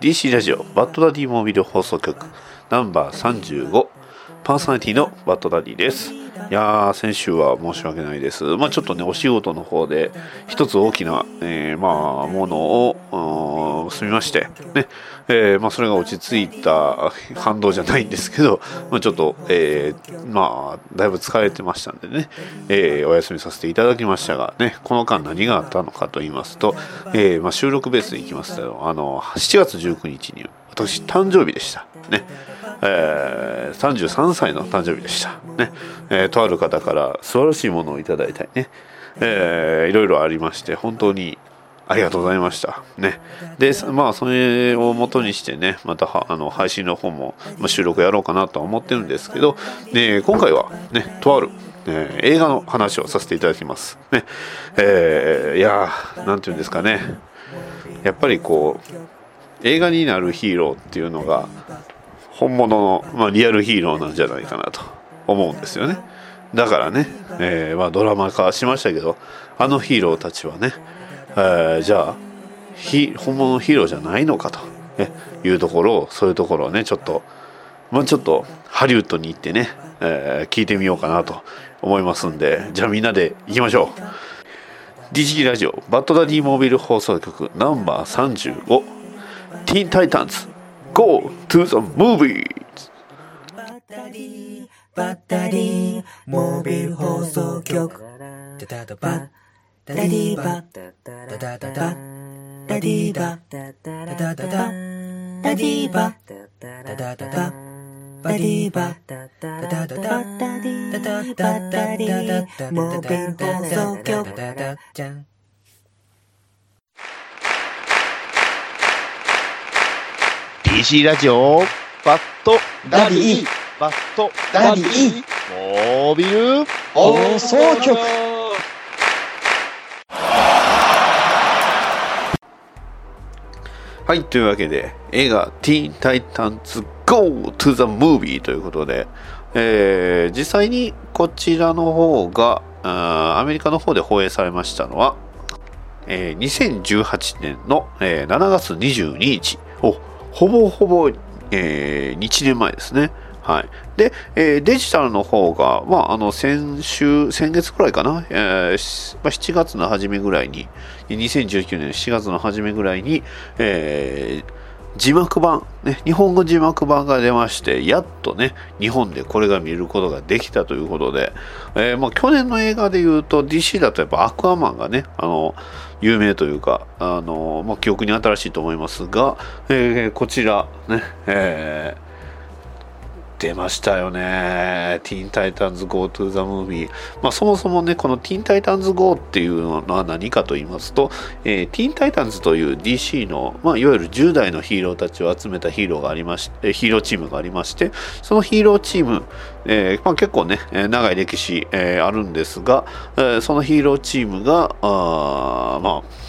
DC ラジオバッドダディモービル放送局ナンバー35パーソナリティのバッドダディです。いやー先週は申し訳ないです。まあちょっとねお仕事の方で一つ大きな、えー、まあものを済みましてね。えー、まあ、それが落ち着いた反動じゃないんですけど、まあ、ちょっと、えー、まあ、だいぶ疲れてましたんでね、えー、お休みさせていただきましたが、ね、この間何があったのかと言いますと、えまあ、収録ベースでいきますと、あの、7月19日に私、誕生日でした。ね。えー、33歳の誕生日でした。ね。えー、とある方から素晴らしいものをいただいたりね。えー、いろいろありまして、本当にありがとうございました。ね。で、まあ、それをもとにしてね、またあの配信の方も、収録やろうかなとは思ってるんですけど、で今回はね、とある、えー、映画の話をさせていただきます。ね。えー、いやー、なんていうんですかね。やっぱりこう、映画になるヒーローっていうのが、本物の、まあ、リアルヒーローなんじゃないかなと思うんですよね。だからね、えー、まあ、ドラマ化しましたけど、あのヒーローたちはね、えー、じゃあ本物のヒーローじゃないのかと、いうところをそういうところをねちょっとまあちょっとハリウッドに行ってね、えー、聞いてみようかなと思いますんでじゃあみんなで行きましょう DG ラジオバッドダディモービル放送局ナンバー35ティーンタイタンズ Go to the movies. バッダディバッダディモービル放送局。ダダバッダディバッダダダダダディバダダダダダディバダダダダバディバダダダダダダディダダダダディモービル放送局じゃん DC ラジオ。バットダディ。バットダディ。モービル。放送局。はい、というわけで、映画、ティーン・タイタンズ・ Go to the Movie ということで、えー、実際にこちらの方がアメリカの方で放映されましたのは、えー、2018年の、えー、7月22日おほぼほぼ、えー、1年前ですね。はい。で、えー、デジタルの方が、まあ、あの、先週、先月くらいかな、えーまあ、7月の初めぐらいに、2019年7月の初めぐらいに、えー、字幕版、ね、日本語字幕版が出まして、やっとね、日本でこれが見ることができたということで、えー、まあ、去年の映画で言うと、DC だとやっぱアクアマンがね、あの、有名というか、あの、まあ、記憶に新しいと思いますが、えー、こちら、ね、えー出ましたよね。ティーンタイタンズ Go to the Movie。まあそもそもね、このティーンタイタンズ Go っていうのは何かと言いますと、えー、ティーンタイタンズという DC の、まあいわゆる10代のヒーローたちを集めたヒーローがありまして、ヒーローチームがありまして、そのヒーローチーム、えー、まあ、結構ね、長い歴史、えー、あるんですが、えー、そのヒーローチームが、あまあ、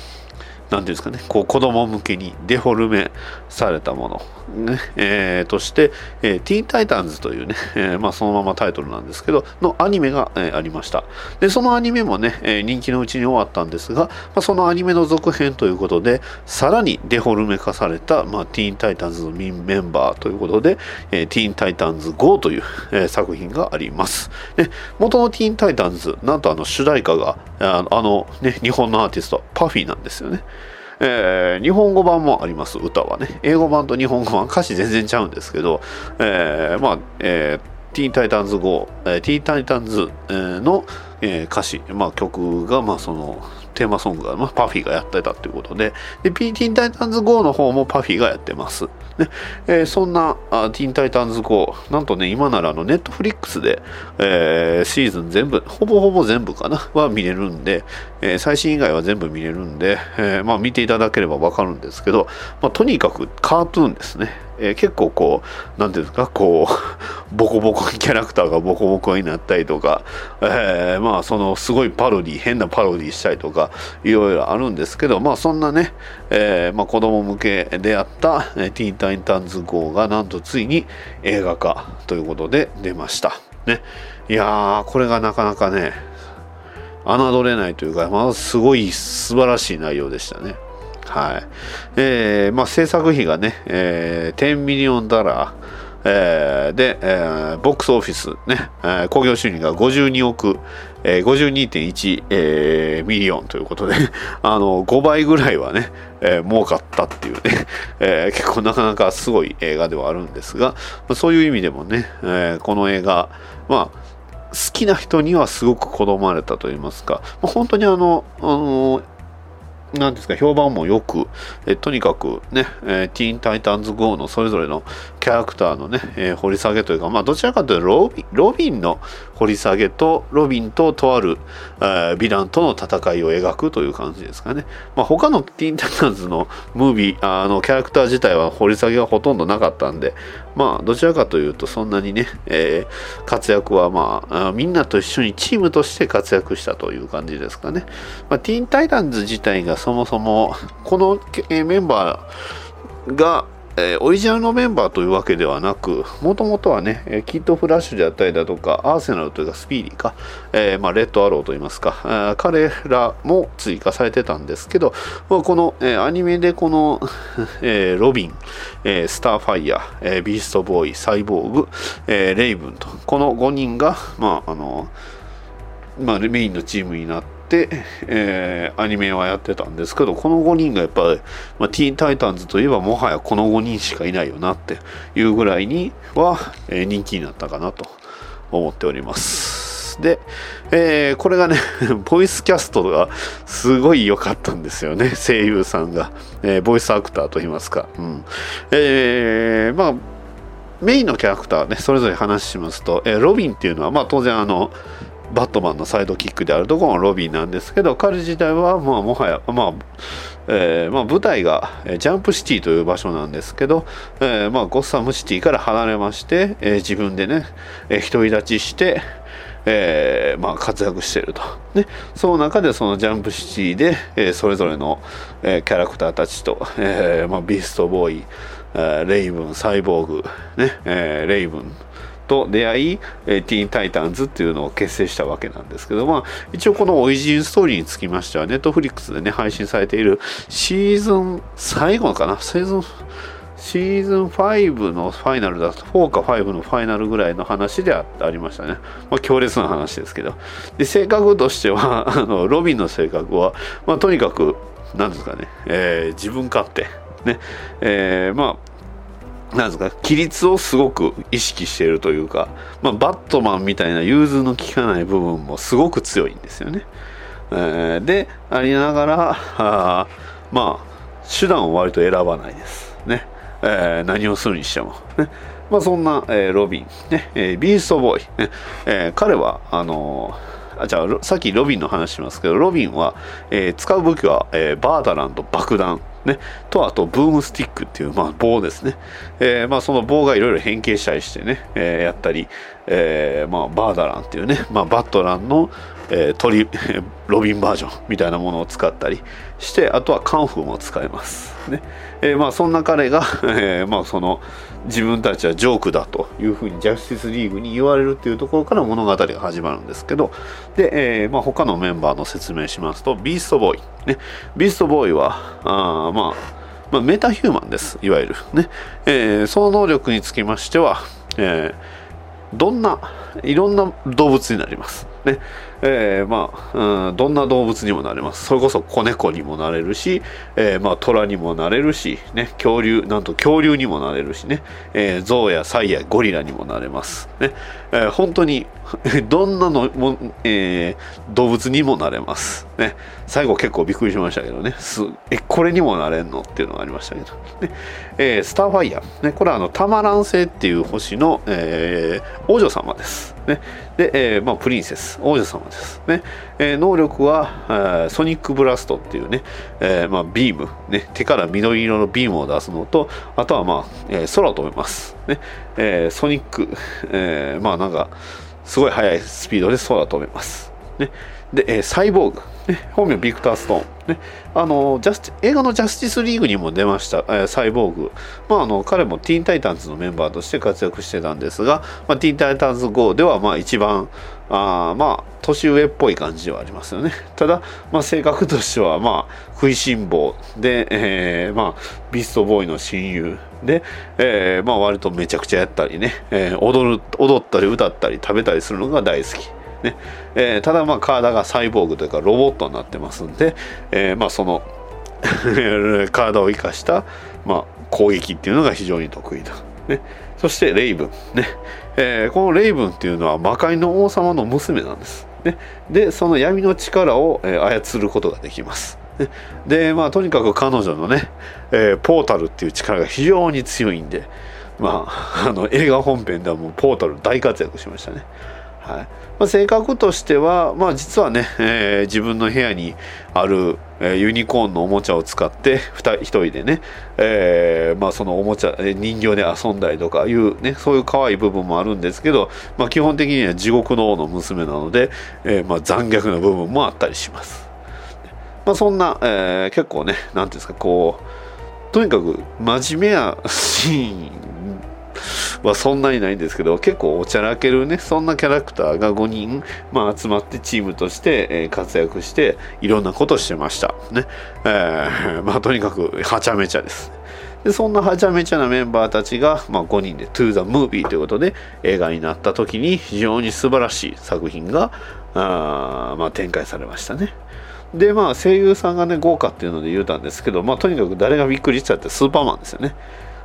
何ていうんですかね、こう子供向けにデフォルメされたもの、ねえー、として、えー、ティーンタイタンズというね、えー、まあ、そのままタイトルなんですけど、のアニメが、え、ありました。で、そのアニメもね、え、人気のうちに終わったんですが、まあ、そのアニメの続編ということで、さらにデフォルメ化された、まあ、ティーンタイタンズのメンバーということで、えー、ティーンタイタンズ GO という、え、作品があります。で、元のティーンタイタンズ、なんとあの主題歌が、あのね、日本のアーティスト、パフィーなんですよね。えー、日本語版もあります、歌はね。英語版と日本語版、歌詞全然ちゃうんですけど、えー、まあ、えー、ティータイタンズ GO、えー、ティータイタンズの、え、歌詞、まあ、曲が、まあ、そのテーマソングが、まあ、パフィーがやってたということで。で P ティンタイタンズ GO の方もパフィーがやってます、ね。えーそんなあティンタイタンズ GO なんとね今ならあのネットフリックスで、えーシーズン全部ほぼほぼ全部かなは見れるんで、えー最新以外は全部見れるんで、えまあ、見ていただければわかるんですけど、まあ、とにかくカートゥーンですね。えー結構こう、なんていうんですか、こう、ボコボコキャラクターがボコボコになったりとか、えーまあそのすごいパロディ、変なパロディしたりとか、いろいろあるんですけど、まあそんなね、えーまあ子供向けであった、えーティーンタインタンズ号がなんとついに映画化ということで出ました。ね。いやー、これがなかなかね、侮れないというか、まあ、すごい素晴らしい内容でしたね。はい。えー、まあ、制作費がね、えー、10 million dollar、えーで、えー box office ね、えー興行収入が52億、えー、52.1、えー million ということで、あの、5倍ぐらいはね、えー儲かったっていうね、えー結構なかなかすごい映画ではあるんですが、まあそういう意味でもね、えーこの映画、まあ、好きな人にはすごく好まれたと言いますか、まあ、本当にあの、あのなんですか、評判もよく、えとにかくね、えーティーンタイタンズ GO のそれぞれのキャラクターのね、えー掘り下げというか、まあ、どちらかというとロビン、ロビンの掘り下げと、ロビンととある、ヴィランとの戦いを描くという感じですかね。まあ、他のティーンタイタンズのムービー、あの、キャラクター自体は掘り下げがほとんどなかったんで、まあ、どちらかというと、そんなにね、えー活躍はまあ、みんなと一緒にチームとして活躍したという感じですかね。まあ、ティーンタイタンズ自体がそもそも、この、えメンバーが、えーオリジナルのメンバーというわけではなく、もともとはね、キッドフラッシュであったりだとか、アーセナルというかスピーディーか、えーまあ、レッドアローといいますか、彼らも追加されてたんですけど、まあ、この、えーアニメでこの、えロビン、えスターファイヤー、えビーストボーイ、サイボーグ、えレイブンと、この5人が、まあ、あの、まあ、メインのチームになって、えーアニメはやってたんですけどこの5人がやっぱり、まあ、ティーンタイタンズといえばもはやこの5人しかいないよなっていうぐらいには、えー人気になったかなと思っております。で、えーこれがね ボイスキャストがすごい良かったんですよね。声優さんが、えーボイスアクターといいますか、うん。えーまあメインのキャラクターねそれぞれ話しますと、えーロビンっていうのはまあ当然あのバットマンのサイドキックであるところのロビンなんですけど彼自体はまあもはやまあえーまあ、舞台がえジャンプシティという場所なんですけど、えーまあ、ゴッサムシティから離れまして、えー自分でね、え独り立ちして、えーまあ、活躍してると、ね、その中でそのジャンプシティで、えそれぞれの、えキャラクターたちと、えーまあ、ビーストボーイ、えーレイブンサイボーグ、ねえーレイブンと出会い、えーティーンタイタンズっていうのを結成したわけなんですけど、まあ、一応このオリジンストーリーにつきましては、ネットフリックスでね、配信されているシーズン最後かな、シーズン、シーズン5のファイナルだと、4か5のファイナルぐらいの話であありましたね。まあ、強烈な話ですけど。で、性格としては、あの、ロビンの性格は、まあ、とにかく、なんですかね、えー自分勝手。ね、えーまあ、なんですか規律をすごく意識しているというか、まあ、バットマンみたいな融通の利かない部分もすごく強いんですよね。えーでありながらあまあ手段を割と選ばないです。ね。えー何をするにしても。ね。まあ、そんな、えーロビン、ね。えービーストボーイ、ね。えー彼はあのーあじゃあさっきロビンの話しますけどロビンは、えー使う武器は、えーバーダランと爆弾、ね、とあとブームスティックっていう、まあ、棒ですね、えーまあ、その棒がいろいろ変形したりしてね、えーやったり、えーまあ、バーダランっていうね、まあ、バットランの、えー鳥 ロビンバージョンみたいなものを使ったりしてあとはカンフーも使えます、ね。えーまあ、そんな彼が、えまあ、その自分たちはジョークだというふうにジャスティスリーグに言われるっていうところから物語が始まるんですけどで、えーまあ、他のメンバーの説明しますとビーストボーイ、ね、ビーストボーイはあまあまあ、メタヒューマンです、いわゆる。ねえーその能力につきましては、えーどんな、いろんな動物になります。ねえーまあ、うん、どんな動物にもなれます。それこそ子猫にもなれるし、えーまあ、虎にもなれるし、ね、恐竜なんと恐竜にもなれるしね、えー、象やサイやゴリラにもなれます、ね。えー本当に どんなのも、えー動物にもなれます、ね、最後結構びっくりしましたけどね。すえこれにもなれんのっていうのがありましたけど、ね。えースターファイヤー、ね、これはあのタマラン星っていう星の、えー王女様です、ね。でえーまあ、プリンセス。王女様です、ね。えー能力はえーソニックブラストっていうね、えーまあ、ビーム、ね、手から緑色のビームを出すのとあとは、まあえー空を飛べます、ね。えーソニック、えーまあなんかすごい速いスピードでそうだと思います、ね。で、えーサイボーグ、ね、本名ビクター・ストーン、ね、あのジャス映画のジャスティスリーグにも出ました、えーサイボーグ、まあ、あの彼もティーン・タイタンズのメンバーとして活躍してたんですが、まあ、ティーン・タイタンズ GO ではまあ一番あーまあ年上っぽい感じではありますよね。ただ、まあ、性格としてはまあ食いしん坊で、えーまあ、ビストボーイの親友で、えーまあ、割とめちゃくちゃやったりね、えー踊る踊ったり歌ったり食べたりするのが大好きね。えーただまあ体がサイボーグというかロボットになってますんで、えーまあその 体を生かした、まあ、攻撃っていうのが非常に得意だ、ね、そしてレイブン、ね。えーこのレイブンっていうのは魔界の王様の娘なんです、ね、でその闇の力を、え操ることができます。でまあとにかく彼女のね、えーポータルっていう力が非常に強いんでまああの映画本編ではもうポータル大活躍しましたね。はい。まあ、性格としては、まあ、実はね、えー自分の部屋にある、えユニコーンのおもちゃを使って二人一人でね、えーまあ、そのおもちゃ人形で遊んだりとかいう、ね、そういう可愛い部分もあるんですけど、まあ、基本的には地獄の王の娘なので、えまあ、残虐な部分もあったりします。まあ、そんな、え結構ねなんていうんですかこうとにかく真面目なシーンはそんなにないんですけど結構おちゃらけるねそんなキャラクターが5人、まあ、集まってチームとして、えー活躍していろんなことしてました。ね、えーまあとにかくはちゃめちゃです。でそんなはちゃめちゃなメンバーたちが、まあ、5人で「To the Movie」ということで映画になった時に非常に素晴らしい作品があ、まあ、展開されましたね。でまあ声優さんがね豪華っていうので言うたんですけど、まあ、とにかく誰がびっくりしちゃってスーパーマンですよね。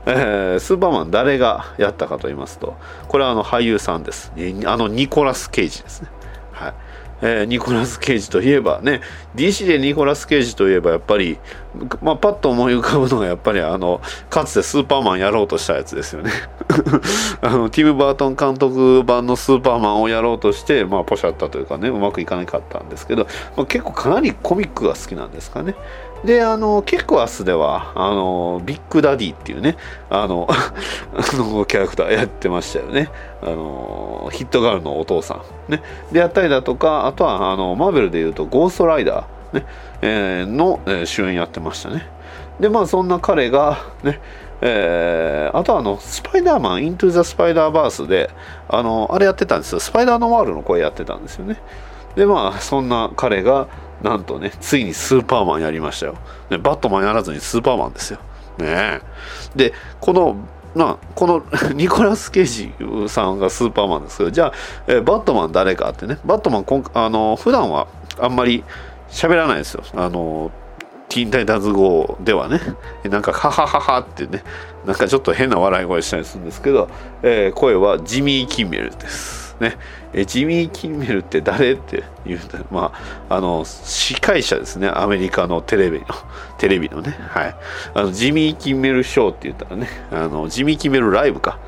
えースーパーマン誰がやったかと言いますとこれはあの俳優さんです。あのニコラス・ケイジですね。はい。えーニコラス・ケイジといえばね DC でニコラス・ケイジといえばやっぱり、まあ、パッと思い浮かぶのがやっぱりあのかつてスーパーマンやろうとしたやつですよね。あのティム・バートン監督版のスーパーマンをやろうとして、まあ、ポシャったというかねうまくいかなかったんですけど、まあ、結構かなりコミックが好きなんですかね。であのキック・アスではあのビッグダディっていうねあの あのキャラクターやってましたよね。あのヒットガールのお父さん。ね。でやったりだとかあとはあのマーベルでいうとゴーストライダー、ねえーの、え主演やってましたね。でまあそんな彼がねえーあとあのスパイダーマンイントゥ・ザ・スパイダーバースであのあれやってたんですよ。スパイダーノワールの声やってたんですよね。でまあそんな彼がなんとねついにスーパーマンやりましたよ、ね、バットマンやらずにスーパーマンですよ。ね。でこのまあ、この ニコラス・ケイジさんがスーパーマンですけどじゃあ、えーバットマン誰かってねバットマンこんあの普段はあんまり喋らないですよ。あのティーンタイタンズ号ではね。なんかハハハハってね。なんかちょっと変な笑い声したりするんですけど、えー声はジミー・キンメルですね。えジミー・キンメルって誰っていう まああの司会者ですね。アメリカのテレビの。テレビのね。はい。あのジミー・キンメルショーって言ったらね。あのジミー・キンメルライブか。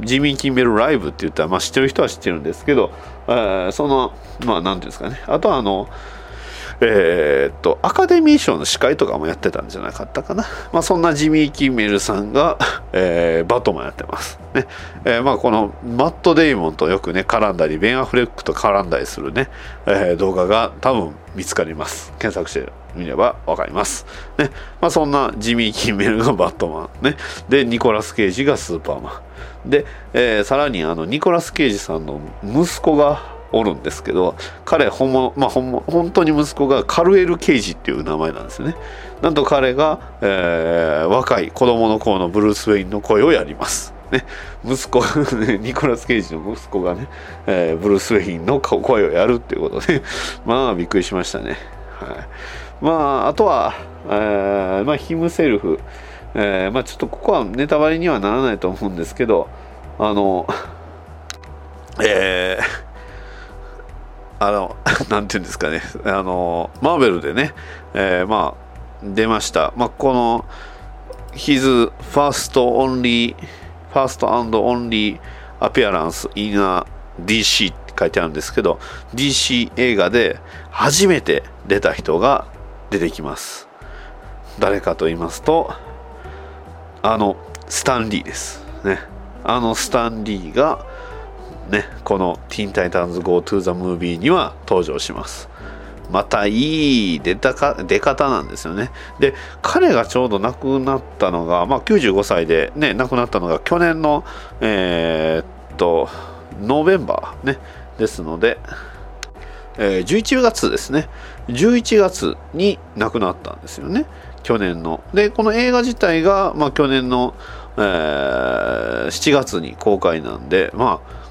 ジミー・キンメルライブって言ったら、まあ、知ってる人は知ってるんですけど、えーそのまあなんていうんですかね。あとはあのえーっとアカデミー賞の司会とかもやってたんじゃなかったかな、まあ、そんなジミー・キンメルさんが、えーバットマンやってます、ね。えーまあ、このマット・デイモンとよくね絡んだりベン・アフレックと絡んだりするね、えー動画が多分見つかります。検索してみれば分かります、ね。まあ、そんなジミー・キンメルがバットマン、ね、でニコラス・ケイジがスーパーマン。で、えーさらにあのニコラス・ケイジさんの息子がおるんですけど彼本物、まあ、本物本当に息子がカルエル・ケイジっていう名前なんですよねなんと彼が、えー若い子供の頃のブルース・ウェインの声をやりますね、息子、ニコラス・ケイジの息子がね、えーブルース・ウェインの声をやるっていうことで、まあびっくりしましたね。はい。まあ、あとは、えーまあ、ヒムセルフ、えーまあ、ちょっとここはネタバレにはならないと思うんですけど、あの、えーあの、なんていうんですかね、あの、マーベルでね、えーまあ、出ました。まあ、この、His first only, first and only appearance in a DC って書いてあるんですけど、DC 映画で初めて出た人が出てきます。誰かと言いますと、あの、スタンリーです。ね。あのスタンリーが、ね、この「 Teen Titans Go! To the Movie」には登場します。またいい出たか出方なんですよね。で彼がちょうど亡くなったのが、まあ、95歳で、ね、亡くなったのが去年のえーっとノーベンバー、ね、ですので、えー11月ですね。11月に亡くなったんですよね。去年の。でこの映画自体が、まあ、去年の、えー7月に公開なんでまあ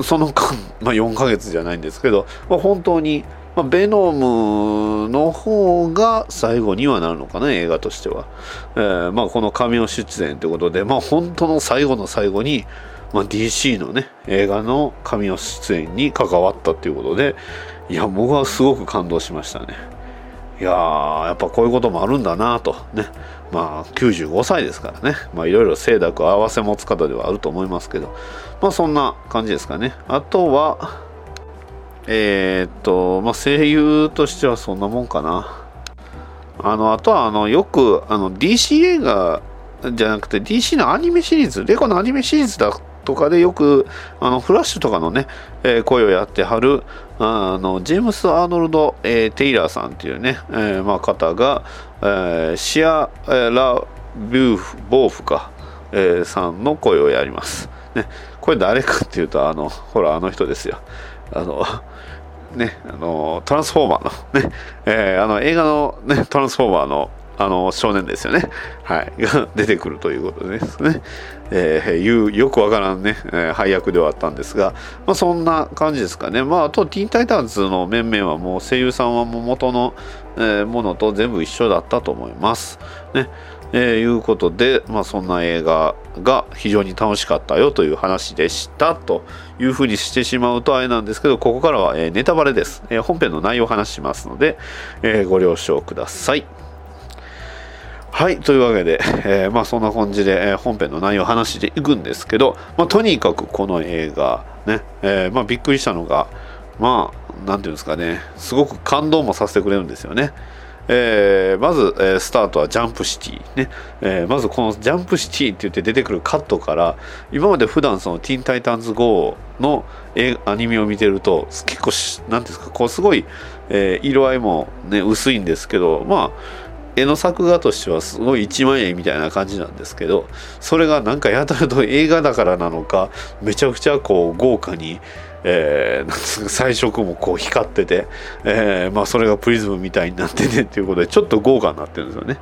その間、まあ、4ヶ月じゃないんですけど、まあ、本当に、まあ、ベノムの方が最後にはなるのかな映画としては、えーまあ、この神尾出演ということで、まあ、本当の最後の最後に、まあ、DC のね映画の神尾出演に関わったということでいや僕はすごく感動しましたね。いやーやっぱこういうこともあるんだなとね。まあ95歳ですからね。まあいろいろ清濁合わせ持つ方ではあると思いますけど。まあそんな感じですかね。あとはえーっとまあ声優としてはそんなもんかな。あのあとはあのよくあの DC 映画じゃなくて DC のアニメシリーズレゴのアニメシリーズだとかでよくあのフラッシュとかのね、えー声をやってはるあのジェームス・アーノルド、えーテイラーさんっていうね、えーまあ、方が、えーシア・ラ・ビューフ・ボーフか、えーさんの声をやります。ね、これ誰かっていうとあのほらあの人ですよ。あのね、あのトランスフォーマーのね、えーあの映画の、ね、トランスフォーマーのあの少年ですよね、はい、が 出てくるということですね、えーいうよくわからんね、えー配役ではあったんですが、まあ、そんな感じですかね、まあ、あとティーン・タイタンズの面々はもう声優さんはもう元の、えーものと全部一緒だったと思います。ね。えーいうことで、まあ、そんな映画が非常に楽しかったよという話でしたというふうにしてしまうとあれなんですけどここからは、えネタバレです、え本編の内容を話しますので、えご了承ください。はい。というわけで、えーまあそんな感じで、え本編の内容を話していくんですけど、まあ、とにかくこの映画ね、えーまあ、びっくりしたのがまあなんていうんですかねすごく感動もさせてくれるんですよね。えーまず、えースタートはジャンプシティね、えーまずこのジャンプシティって言って出てくるカットから今まで普段そのティーンタイタンズ GO のアニメを見てると結構しなんていうんですかこうすごい、えー色合いもね薄いんですけどまあ絵の作画としてはすごい一万円みたいな感じなんですけどそれがなんかやたらと映画だからなのかめちゃくちゃこう豪華に、えー彩色もこう光ってて、えーまあ、それがプリズムみたいになっててっていうことでちょっと豪華になってるんですよね。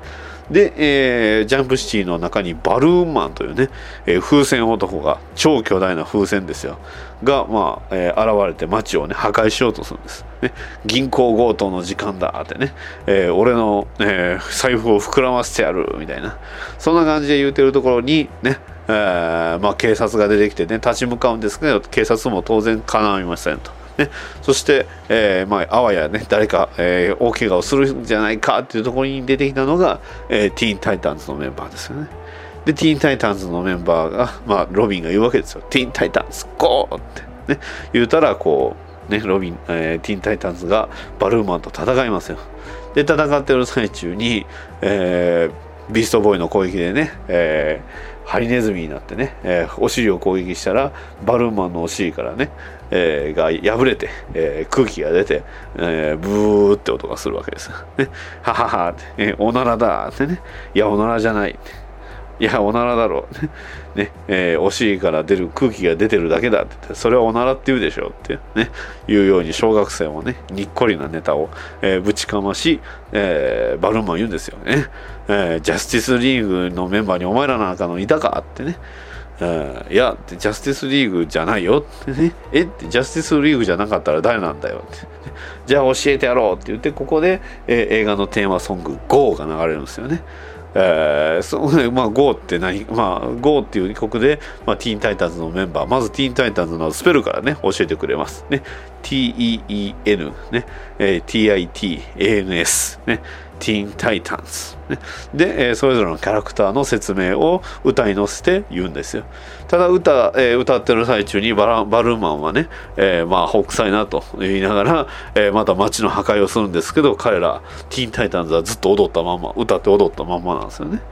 で、えージャンプシティの中にバルーンマンというね、えー風船男が超巨大な風船ですよ。が、まあえー現れて街をね破壊しようとするんです、ね、銀行強盗の時間だってね、えー俺の、えー財布を膨らませてやるみたいな。そんな感じで言うてるところにね、えーまあ、警察が出てきてね立ち向かうんですけど警察も当然かないませんと。ね、そして、えーまあ、あわやね誰か、えー大怪我をするんじゃないかっていうところに出てきたのが、えーティーン・タイタンズのメンバーですよね。でティーン・タイタンズのメンバーが、まあ、ロビンが言うわけですよ。ティーン・タイタンズゴーって、ね、言うたらこう、ね、ロビン、えーティーン・タイタンズがバルーマンと戦いますよ。で戦ってる最中に、えービーストボーイの攻撃でね、えーハリネズミになってね、えーお尻を攻撃したらバルーンマンのお尻からね、えーが破れて、えー空気が出て、えーブーって音がするわけです。ね、はははって、えーおならだってね。いやおならじゃない。いやおならだろう。ね、えーお尻から出る空気が出てるだけだってってそれはおならって言うでしょってね。いうように小学生もねにっこりなネタを、えーぶちかまし、えーバルーンマン言うんですよね、えージャスティスリーグのメンバーにお前らなんかのいたかってね。えーいやジャスティスリーグじゃないよってね。えってジャスティスリーグじゃなかったら誰なんだよって。じゃあ教えてやろうって言ってここで、えー映画のテーマソング「GO」が流れるんですよね。えーそ まあ、GO って何、まあ、GO っていう曲で、まあ、ティーンタイタンズのメンバー。まずティーンタイタンズのスペルからね教えてくれます。ね。TEEN ね、えー TITANS ね。ティーンタイタンズ、ね、で、えーそれぞれのキャラクターの説明を歌に乗せて言うんですよ。ただ歌,、えー歌ってる最中にバラバルーンマンはね、えーまあ北斎なと言いながら、えーまた街の破壊をするんですけど彼らティーンタイタンズはずっと踊ったまんま歌って踊ったまんまなんですよね。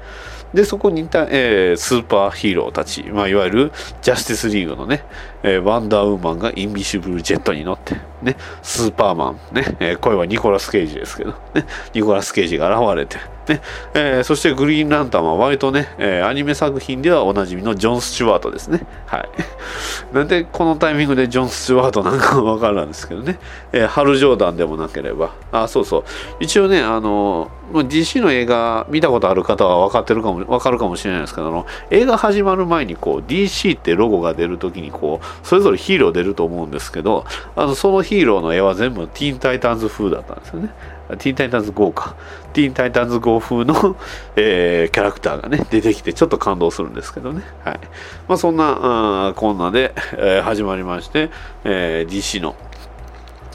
でそこにいた、えースーパーヒーローたち、まあ、いわゆるジャスティスリーグのね、えーワンダーウーマンがインビシブルジェットに乗って、ね、スーパーマン、ねえー声はニコラス・ケイジですけど、ね、ニコラス・ケイジが現れて、ねえーそしてグリーンランタンは割とね、えーアニメ作品ではおなじみのジョン・スチュワートですね。はい。なんでこのタイミングでジョン・スチュワートなんかはわからんですけどね、えーハル・ジョーダンでもなければ、あ、そうそう、一応ね、あのまあ DC の映画見たことある方は分かってるかも分かるかもしれないですけどあの映画始まる前にこう DC ってロゴが出るときにこうそれぞれヒーロー出ると思うんですけどあのそのヒーローの絵は全部ティーンタイタンズ風だったんですよねティーンタイタンズ GO か。ティーンタイタンズ GO 風の、えーキャラクターがね出てきてちょっと感動するんですけどね。はい。まあそんなあーこんなで、えー始まりまして、えー DC の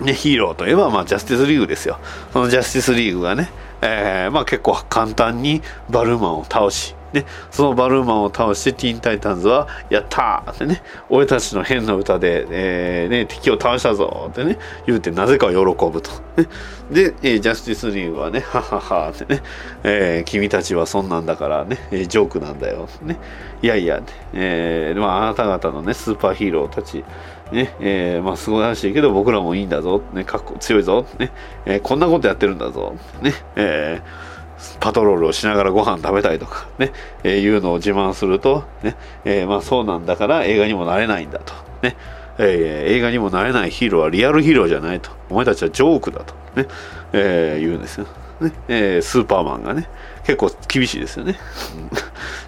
ね、ヒーローといえば、まあ、ジャスティスリーグですよ。そのジャスティスリーグがね、えーまあ、結構簡単にバルーマンを倒し、ね、そのバルーマンを倒してティーンタイタンズは「やった!」ってね「俺たちの変な歌で、えーね、敵を倒したぞ!」ってね言うてなぜか喜ぶと。で、えージャスティスリーグはね「ははは」ってね、えー君たちはそんなんだからね、えージョークなんだよ」ねいやいや、えーまあ、あなた方のねスーパーヒーローたちねえーまあすごいらしいけど僕らもいいんだぞ、ね、かっこ強いぞ、ねえーこんなことやってるんだぞ、ねえーパトロールをしながらご飯食べたいとかね、えーいうのを自慢すると、ねえーまあ、そうなんだから映画にもなれないんだと、ねえー映画にもなれないヒーローはリアルヒーローじゃないと。お前たちはジョークだと、ねえー言うんですよ、ねえースーパーマンがね結構厳しいですよね。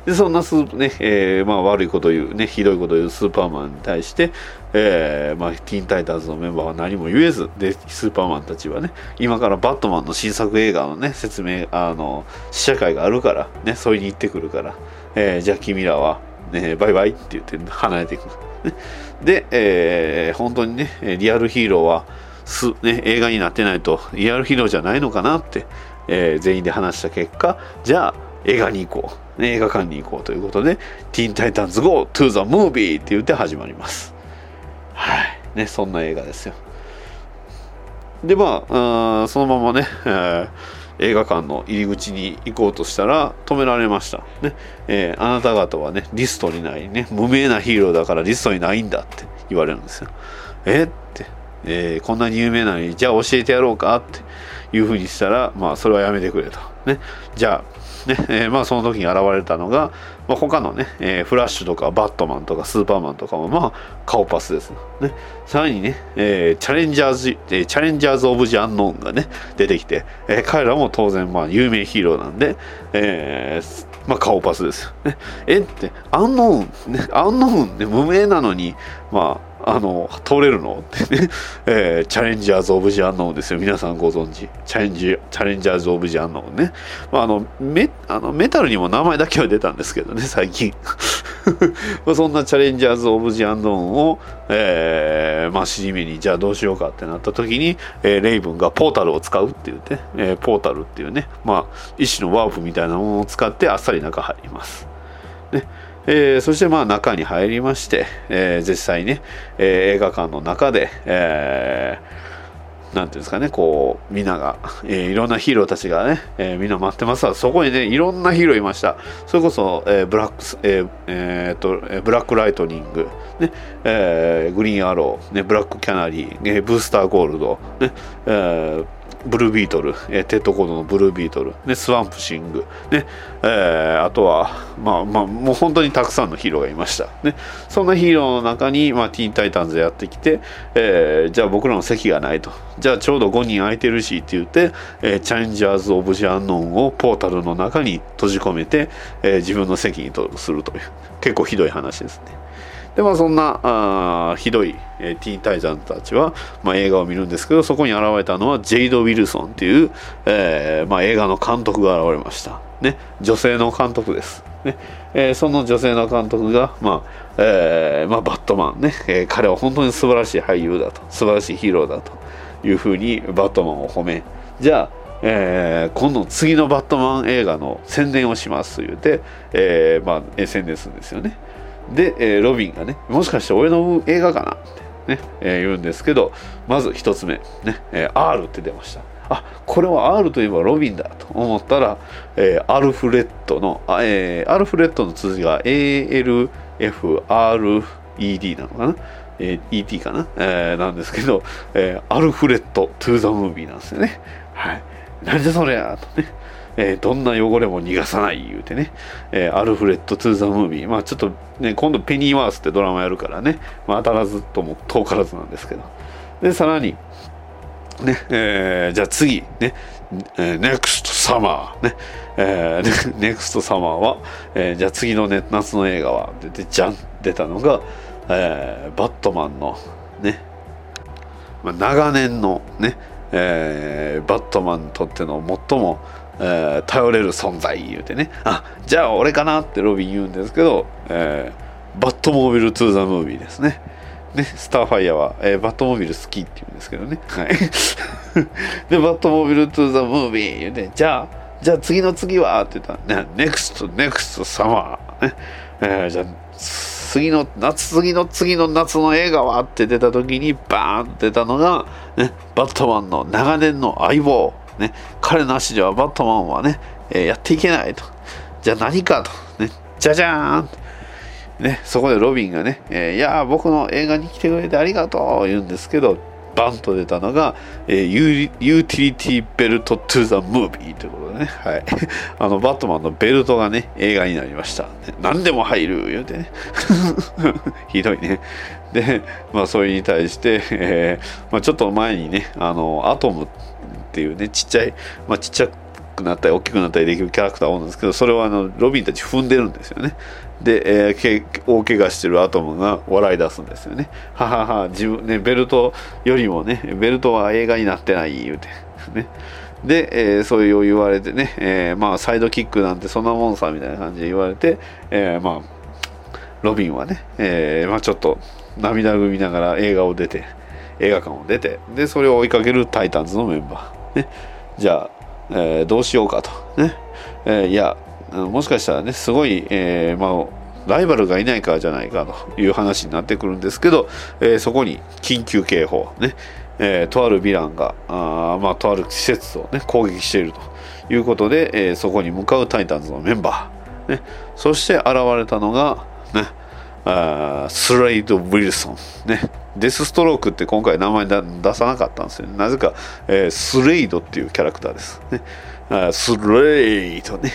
でそんなスね、えーまあ、悪いこと言う、ね、ひどいこと言うスーパーマンに対して、えーまあ、ティーンタイタンズのメンバーは何も言えずでスーパーマンたちはね今からバットマンの新作映画のね説明あの試写会があるから、ね、それに行ってくるから、えーじゃあ君らは、ね、バイバイって言って離れていく、で、えー本当にねリアルヒーローはす、ね、映画になってないとリアルヒーローじゃないのかなって、えー全員で話した結果じゃあ映画に行こう、ね、映画館に行こうということで「ティーンタイタンズ GO to the movie」って言って始まります。はい。ねそんな映画ですよ。でまああそのままね、えー映画館の入り口に行こうとしたら止められました、ね。えーあなた方はねリストにないね無名なヒーローだからリストにないんだって言われるんですよ。え？って、えーこんなに有名なのにじゃあ教えてやろうかっていうふうにしたらまあそれはやめてくれと。ね。じゃあねえーまあその時に現れたのが、まあ、他のね、えーフラッシュとかバットマンとかスーパーマンとかもまあ顔パスですね。さらにね、えーチャレンジャーズ、えーチャレンジャーズ・オブ・ジ・アンノーンがね出てきて、えー彼らも当然まあ有名ヒーローなんで、えーまあ顔パスですよね。えってアンノーンねアンノーンね無名なのにまああの通れるの？って。ね、えーチャレンジャーズ・オブ・ジ・アンノーンですよ。皆さんご存知。チャレンジチャレンジャーズ・オブ・ジ・アンノーンね、まあ、あのメあのメタルにも名前だけは出たんですけどね最近。そんなチャレンジャーズ・オブ・ジ・アンノーンを、えーまあ、尻目にじゃあどうしようかってなった時に、えーレイブンがポータルを使うって言って、えーポータルっていうね、まあ、一種のワープみたいなものを使ってあっさり中入ります。ね。えーそしてまあ中に入りまして、えー実際ね、えー映画館の中で、えーなんていうんですかね、こう、みんなが、えーいろんなヒーローたちがね、えーみんな待ってますそこにね、いろんなヒーローいました。それこそ、えーブラックス、えーえーっと、えーブラックライトニング、ね、えーグリーンアロー、ね、ブラックキャナリー、ね、ブースターゴールド、ね、えーブルービートル、えーテッドコードのブルービートル、ね、スワンプシング、ねえーあとは、まあまあ、もう本当にたくさんのヒーローがいました、ね、そんなヒーローの中に、まあ、ティーンタイタンズやってきて、えーじゃあ僕らの席がないと。じゃあちょうど5人空いてるしって言って、えーチャレンジャーズ・オブ・ジ・アンノンをポータルの中に閉じ込めて、えー自分の席にとするという。結構ひどい話ですね。でまあそんなあひどい、えーティータイタンたちは、まあ、映画を見るんですけどそこに現れたのはジェイド・ウィルソンっていう、えーまあ、映画の監督が現れました、ね、女性の監督です、ね。えーその女性の監督が、まあえーまあ、バットマンね、えー彼は本当に素晴らしい俳優だと。素晴らしいヒーローだというふうにバットマンを褒めじゃあえー今度次のバットマン映画の宣伝をしますと言って、えーまあ、宣伝するんですよね。で、えーロビンがね、もしかして俺の映画かな？って、ねえー言うんですけど、まず一つ目、ねえー R って出ました。あこれは R といえばロビンだと思ったら、えーアルフレッドの、えーアルフレッドの綴りが ALFRED なのかな、えー ET かな、えーなんですけど、えー Alfred to the movie なんですよね。はい。なんじゃそりゃとね。えーどんな汚れも逃がさない言うてね、えー Alfred to the movie、まあちょっとね、今度ペニーワースってドラマやるからね、まあ当たらずとも遠からずなんですけど。で、さらに、ね、えーじゃあ次、ね、えー、NEXT SUMMER、ね、えー、NEXT SUMMER は、えーじゃあ次の、ね、夏の映画は、で、でじゃん、出たのが、えーバットマンの、ね、まあ、長年のね、えーバットマンにとっての最も、えー頼れる存在言うてねあじゃあ俺かなってロビン言うんですけど、えーBatmobile to the movie ですね。ね、スターファイヤーは、えーバットモービル好きって言うんですけどね。はい。で、 Batmobile to the movie 言うて、じゃあ、じゃあ次の次はって言ったら、ね、NEXT、NEXT、SUMMER、ねえーじゃあ次の夏次の次の夏の映画はって出た時にバーンって出たのが、ね、バットマンの長年の相棒、ね、彼なしではバットマンはね、えーやっていけないと。じゃあ何かと、ね、じゃじゃーん。ね、そこでロビンがね、えーいや僕の映画に来てくれてありがとう言うんですけどバンと出たのが、えユー utility belt to the movie ということでね、はい、あのバットマンのベルトがね映画になりました、ね。何でも入る言うてね。ひどいね。で、まあ、それに対して、えーまあ、ちょっと前にねあのアトムっていうねちっちゃい、まあ、ちっちゃくなったり大きくなったりできるキャラクターがおるんですけどそれはあのロビンたち踏んでるんですよね。で、えーけ大怪我してるアトムが笑い出すんですよね。ははは自分ねベルトよりもねベルトは映画になってない言うてね。で、えーそういう言われてね、えーまあサイドキックなんてそんなもんさみたいな感じで言われて、えーまあロビンはね、えまあ、ちょっと涙ぐみながら映画を出て映画館を出てでそれを追いかけるタイタンズのメンバー、ね、じゃあ、えーどうしようかと。ね、えーいやもしかしたらねすごい、えーまあライバルがいないからじゃないかという話になってくるんですけど、えそこに緊急警報ね、えとあるヴィランがあまあとある施設をね攻撃しているということで、えそこに向かうタイタンズのメンバー、ね、そして現れたのがね。あスレイド・ウィルソン、ね、デスストロークって今回名前出さなかったんですよ、なぜか、えースレイドっていうキャラクターです、ね、あースレイドね。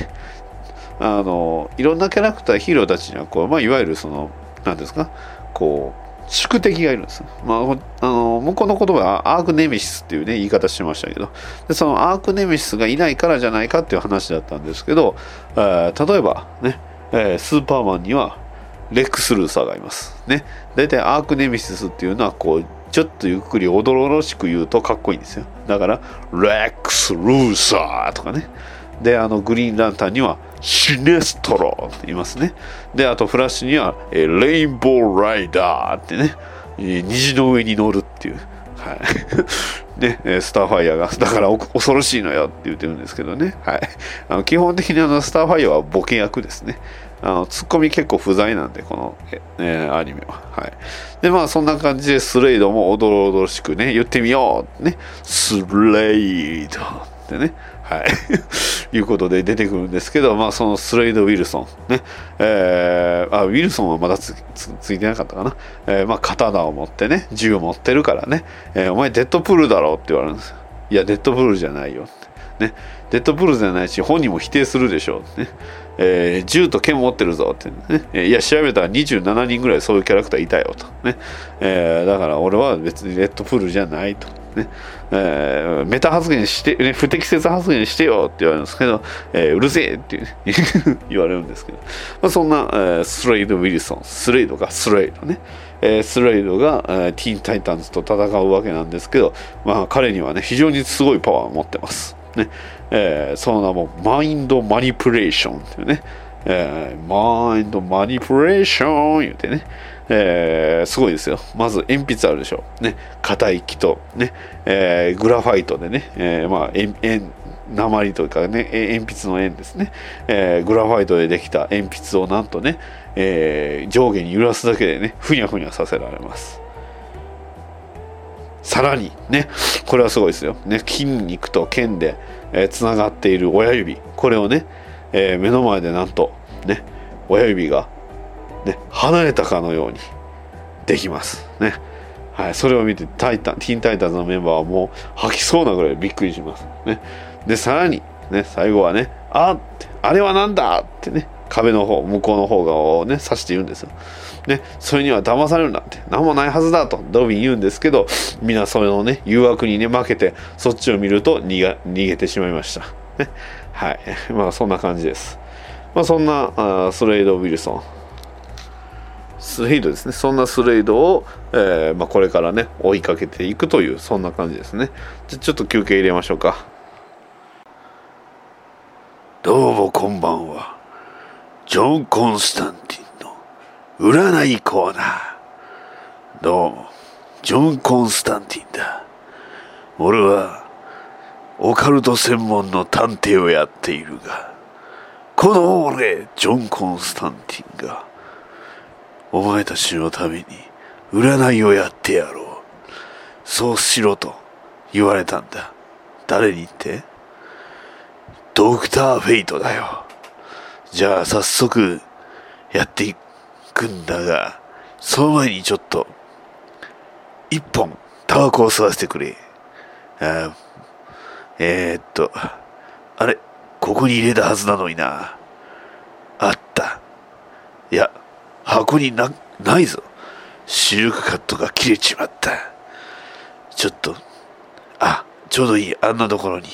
あのいろんなキャラクターヒーローたちにはこう、まあ、いわゆるその何ですか？こう宿敵がいるんです、まあ、あの向こうの言葉はアークネメシスっていうね言い方してましたけど。でそのアークネメシスがいないからじゃないかっていう話だったんですけど、えー例えばね、えースーパーマンにはレックス・ルーサーがいます。ね。大体アークネメシスっていうのはこうちょっとゆっくりおどろろしく言うとかっこいいんですよ。だから、レックス・ルーサーとかね。で、あのグリーンランタンにはシネストロって言いますね。で、あとフラッシュにはレインボーライダーってね、虹の上に乗るっていう。はい。ね、スターファイヤーが、だから恐ろしいのよって言ってるんですけどね。はい。あの基本的にあのスターファイヤーはボケ役ですね。あのツッコミ結構不在なんで、この、えーアニメは。はい。で、まあそんな感じでスレイドもおどろおどろしくね、言ってみようね。スレイドってね。はい。いうことで出てくるんですけど、まあそのスレイド・ウィルソン。ね。えーあ、ウィルソンはまだつつついてなかったかな。えーまあ刀を持ってね、銃を持ってるからね。えーお前デッドプールだろって言われるんですよ。いやデッドプールじゃないよねデッドプールじゃないし本人も否定するでしょうねえー銃と剣持ってるぞってね、いや調べたら27人ぐらいそういうキャラクターいたよと。ね、えーだから俺は別にレッドプールじゃないと。ね、えーメタ発言して、ね、不適切発言してよって言われるんですけど、えーうるせえっていう 言われるんですけど、まあ、そんな、えースレイド・ウィルソン。スレイドがスレイドね、えースレイドが、えーティーン・タイタンズと戦うわけなんですけど、まあ、彼にはね非常にすごいパワーを持ってます。ね。えーその名もマインドマニプレーションっていうね、えーマインドマニプレーション言うてね、えーすごいですよ。まず鉛筆あるでしょ。ね。硬い木とね、えーグラファイトでね、えーまあ円円鉛というかね。鉛筆の円ですね、えーグラファイトでできた鉛筆をなんとね、えー上下に揺らすだけでね。ふにゃふにゃさせられます。さらにねこれはすごいですよ、ね、筋肉と腱でつながっている親指。これをね、えー目の前でなんとね親指が、ね、離れたかのようにできます。ね。はい、それを見てタイタンティーンタイタンズのメンバーはもう吐きそうなぐらいびっくりします。ね。でさらにね最後はね「ああれはなんだ!」ってね壁の方向こうの方側をね指して言うんですよ。ね、それには騙されるなんて何もないはずだとドビン言うんですけどみなそれのね誘惑にね負けてそっちを見ると逃が逃げてしまいました、ね、はい。まあそんな感じです。まあそんなあスレイド・ウィルソン。スレイドですね。そんなスレイドを、えーまあ、これからね追いかけていくというそんな感じですね。じゃちょっと休憩入れましょうか。どうもこんばんは。ジョン・コンスタンティ占いコーナー。どう？もジョン・コンスタンティンだ。俺はオカルト専門の探偵をやっているがこの俺ジョン・コンスタンティンがお前たちのために占いをやってやろう。そうしろと言われたんだ。誰に言って？ドクター・フェイトだよ。じゃあ早速やっていく。くんだがその前にちょっと一本タバコを吸わせてくれ。あーえー、っとあれここに入れたはずなのにな。あった。いや箱になないぞ。シルクカットが切れちまった。ちょっとあちょうどいいあんなところに。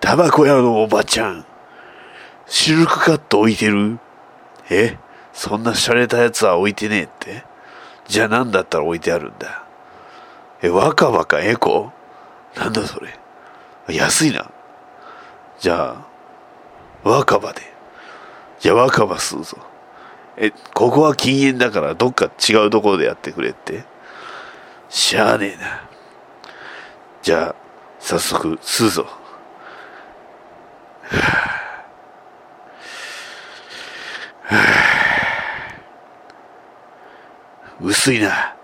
タバコ屋のおばちゃん。シルクカット置いてる？え？そんな洒落たやつは置いてねえって？じゃあ何だったら置いてあるんだ？え若葉かエコ？なんだそれ？安いな。じゃあ若葉で。じゃあ若葉吸うぞ。えここは禁煙だからどっか違うところでやってくれって？しゃあねえな。じゃあ早速吸うぞ。薄いな。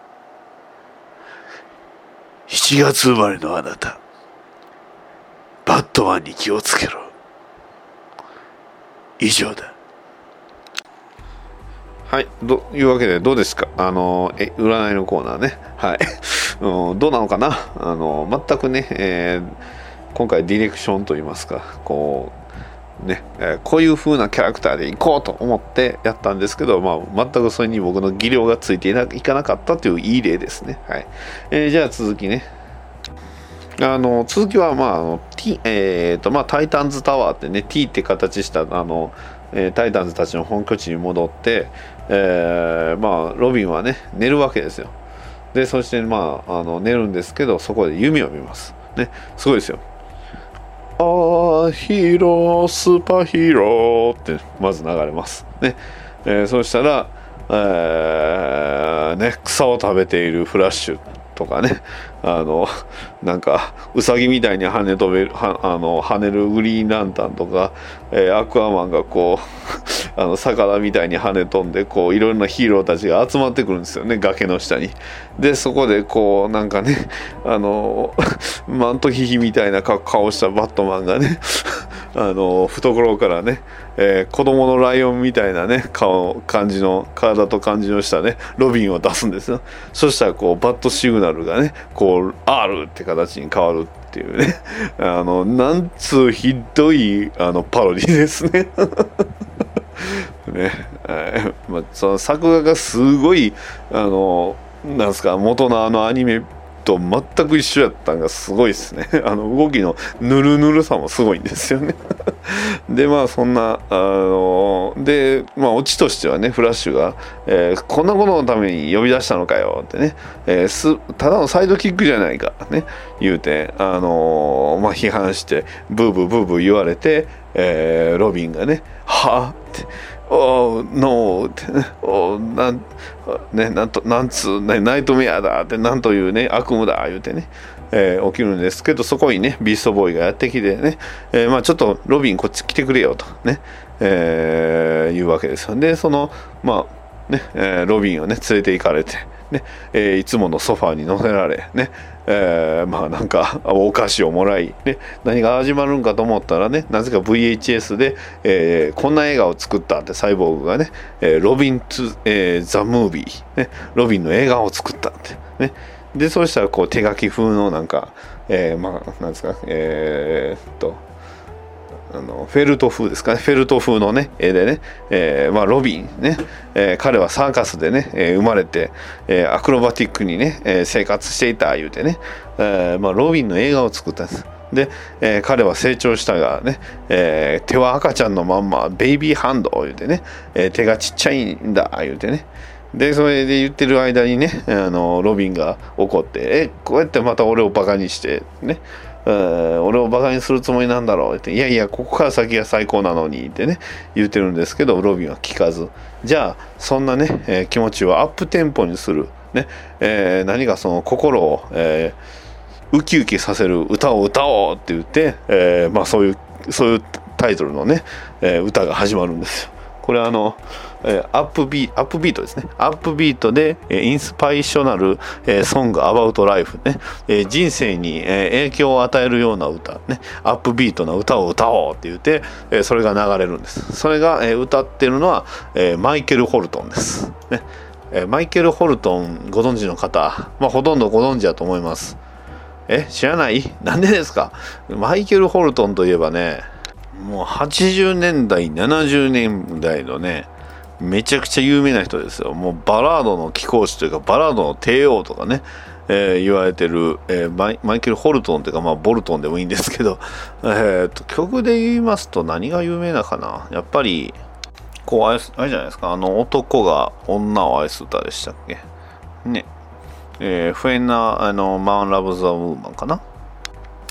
7月生まれのあなた。バットマンに気をつけろ。以上だ。はい、というわけでどうですか？あのえ占いのコーナーね。はい、どうなのかな？あの全くね、えー今回ディレクションといいますかこうね、えこういう風なキャラクターでいこうと思ってやったんですけど、まあ、全くそれに僕の技量がついていないかなかったといういい例ですね。はい、えーじゃあ続きね。あの続きは、まああの T えーとまあ、タイタンズタワーってね T って形したあの、えータイタンズたちの本拠地に戻って、えーまあ、ロビンはね寝るわけですよ。でそして、まあ、あの寝るんですけどそこで夢を見ます。ねすごいですよ。あーヒーロースーパーヒーローってまず流れます。ね、えーそしたら、えーね、草を食べているフラッシュとかね。あのなんかウサギみたいに跳ね飛べるはあの跳ねるグリーンランタンとか、えーアクアマンがこう あの魚みたいに跳ね飛んでこういろんなヒーローたちが集まってくるんですよね崖の下に。でそこでこうなんかねあの マントヒヒみたいな顔顔したバットマンがね あの懐からね、えー子供のライオンみたいなね顔感じの体と感じのしたねロビンを出すんですよ。そしたらこうバットシグナルがねこう R って形に変わるっていうね。あのなんつうひどいあのパロディですね。ね、はい。まあ、その作画がすごいあのなんすか元のあのアニメと全く一緒やったんがすごいですね。あの動きのぬるぬるさもすごいんですよね。でまあそんなあのでまあオチとしてはねフラッシュが、えーこんなことのために呼び出したのかよ」ってね、えーすただのサイドキックじゃないかね。言うてあのーまあ批判してブーブーブーブー言われて、えロビンがね「はあ?」って「おーノー」ってね「おーなんねなんとなんつう、ね、ナイトメアだ」ってなんというね悪夢だ言うてねえー起きるんですけどそこにねビーストボーイがやってきてね、えーまあ、ちょっとロビンこっち来てくれよとね、えーいうわけですよでそのまあね、えロビンをね連れて行かれて、ねえいつものソファーに乗せられね、えーまあなんかお菓子をもらい、ね、何が始まるんかと思ったらねなぜか VHS で、えーこんな映画を作ったってサイボーグがね「えーロビン・ツ・えーザ・ムービー」ねロビンの映画を作ったってね。でそうしたらこう手書き風のなんか、えーまあなんですかえーっとあのフェルト風ですかね。フェルト風のね絵でね、えーまあ、ロビンね、えー彼はサーカスでね、えー生まれて、えアクロバティックにね、え生活していた言うてね、えまあ、ロビンの映画を作ったんです。で、え彼は成長したがね、え手は赤ちゃんのまんまベイビーハンド言うてね、え手がちっちゃいんだ言うてね。でそれで言ってる間にねあのロビンが怒って「えこうやってまた俺をバカにしてね。俺をバカにするつもりなんだろう」って「いやいやここから先が最高なのに」ってね言ってるんですけどロビンは聞かず。じゃあそんなね、えー気持ちをアップテンポにする、ねえー何かその心を、えーウキウキさせる歌を歌おうって言って、えーまあそういうそういうタイトルのね、え歌が始まるんですよ。これあの、えーアップビーアップビートですね。アップビートで、えーインスパイショナル、えーソングアバウトライフね、えー人生に、えー影響を与えるような歌ね、アップビートな歌を歌おうって言って、えーそれが流れるんです。それが、えー歌ってるのは、えーマイケル・ホルトンです。ねえーマイケル・ホルトンご存知の方、まあ、ほとんどご存知だと思います。え知らない？なんでですか？マイケル・ホルトンといえばねもう80年代70年代のねめちゃくちゃ有名な人ですよ。もうバラードの貴公子というかバラードの帝王とかね、えー言われてる、えーマイマイケル・ホルトンというか、まあ、ボルトンでもいいんですけど、えーと曲で言いますと何が有名なかな。やっぱりこうあれあれじゃないですか。あの男が女を愛す歌でしたっけ？ね。えー、フェンナあのマン・ラブ・ザ・ウーマンかな。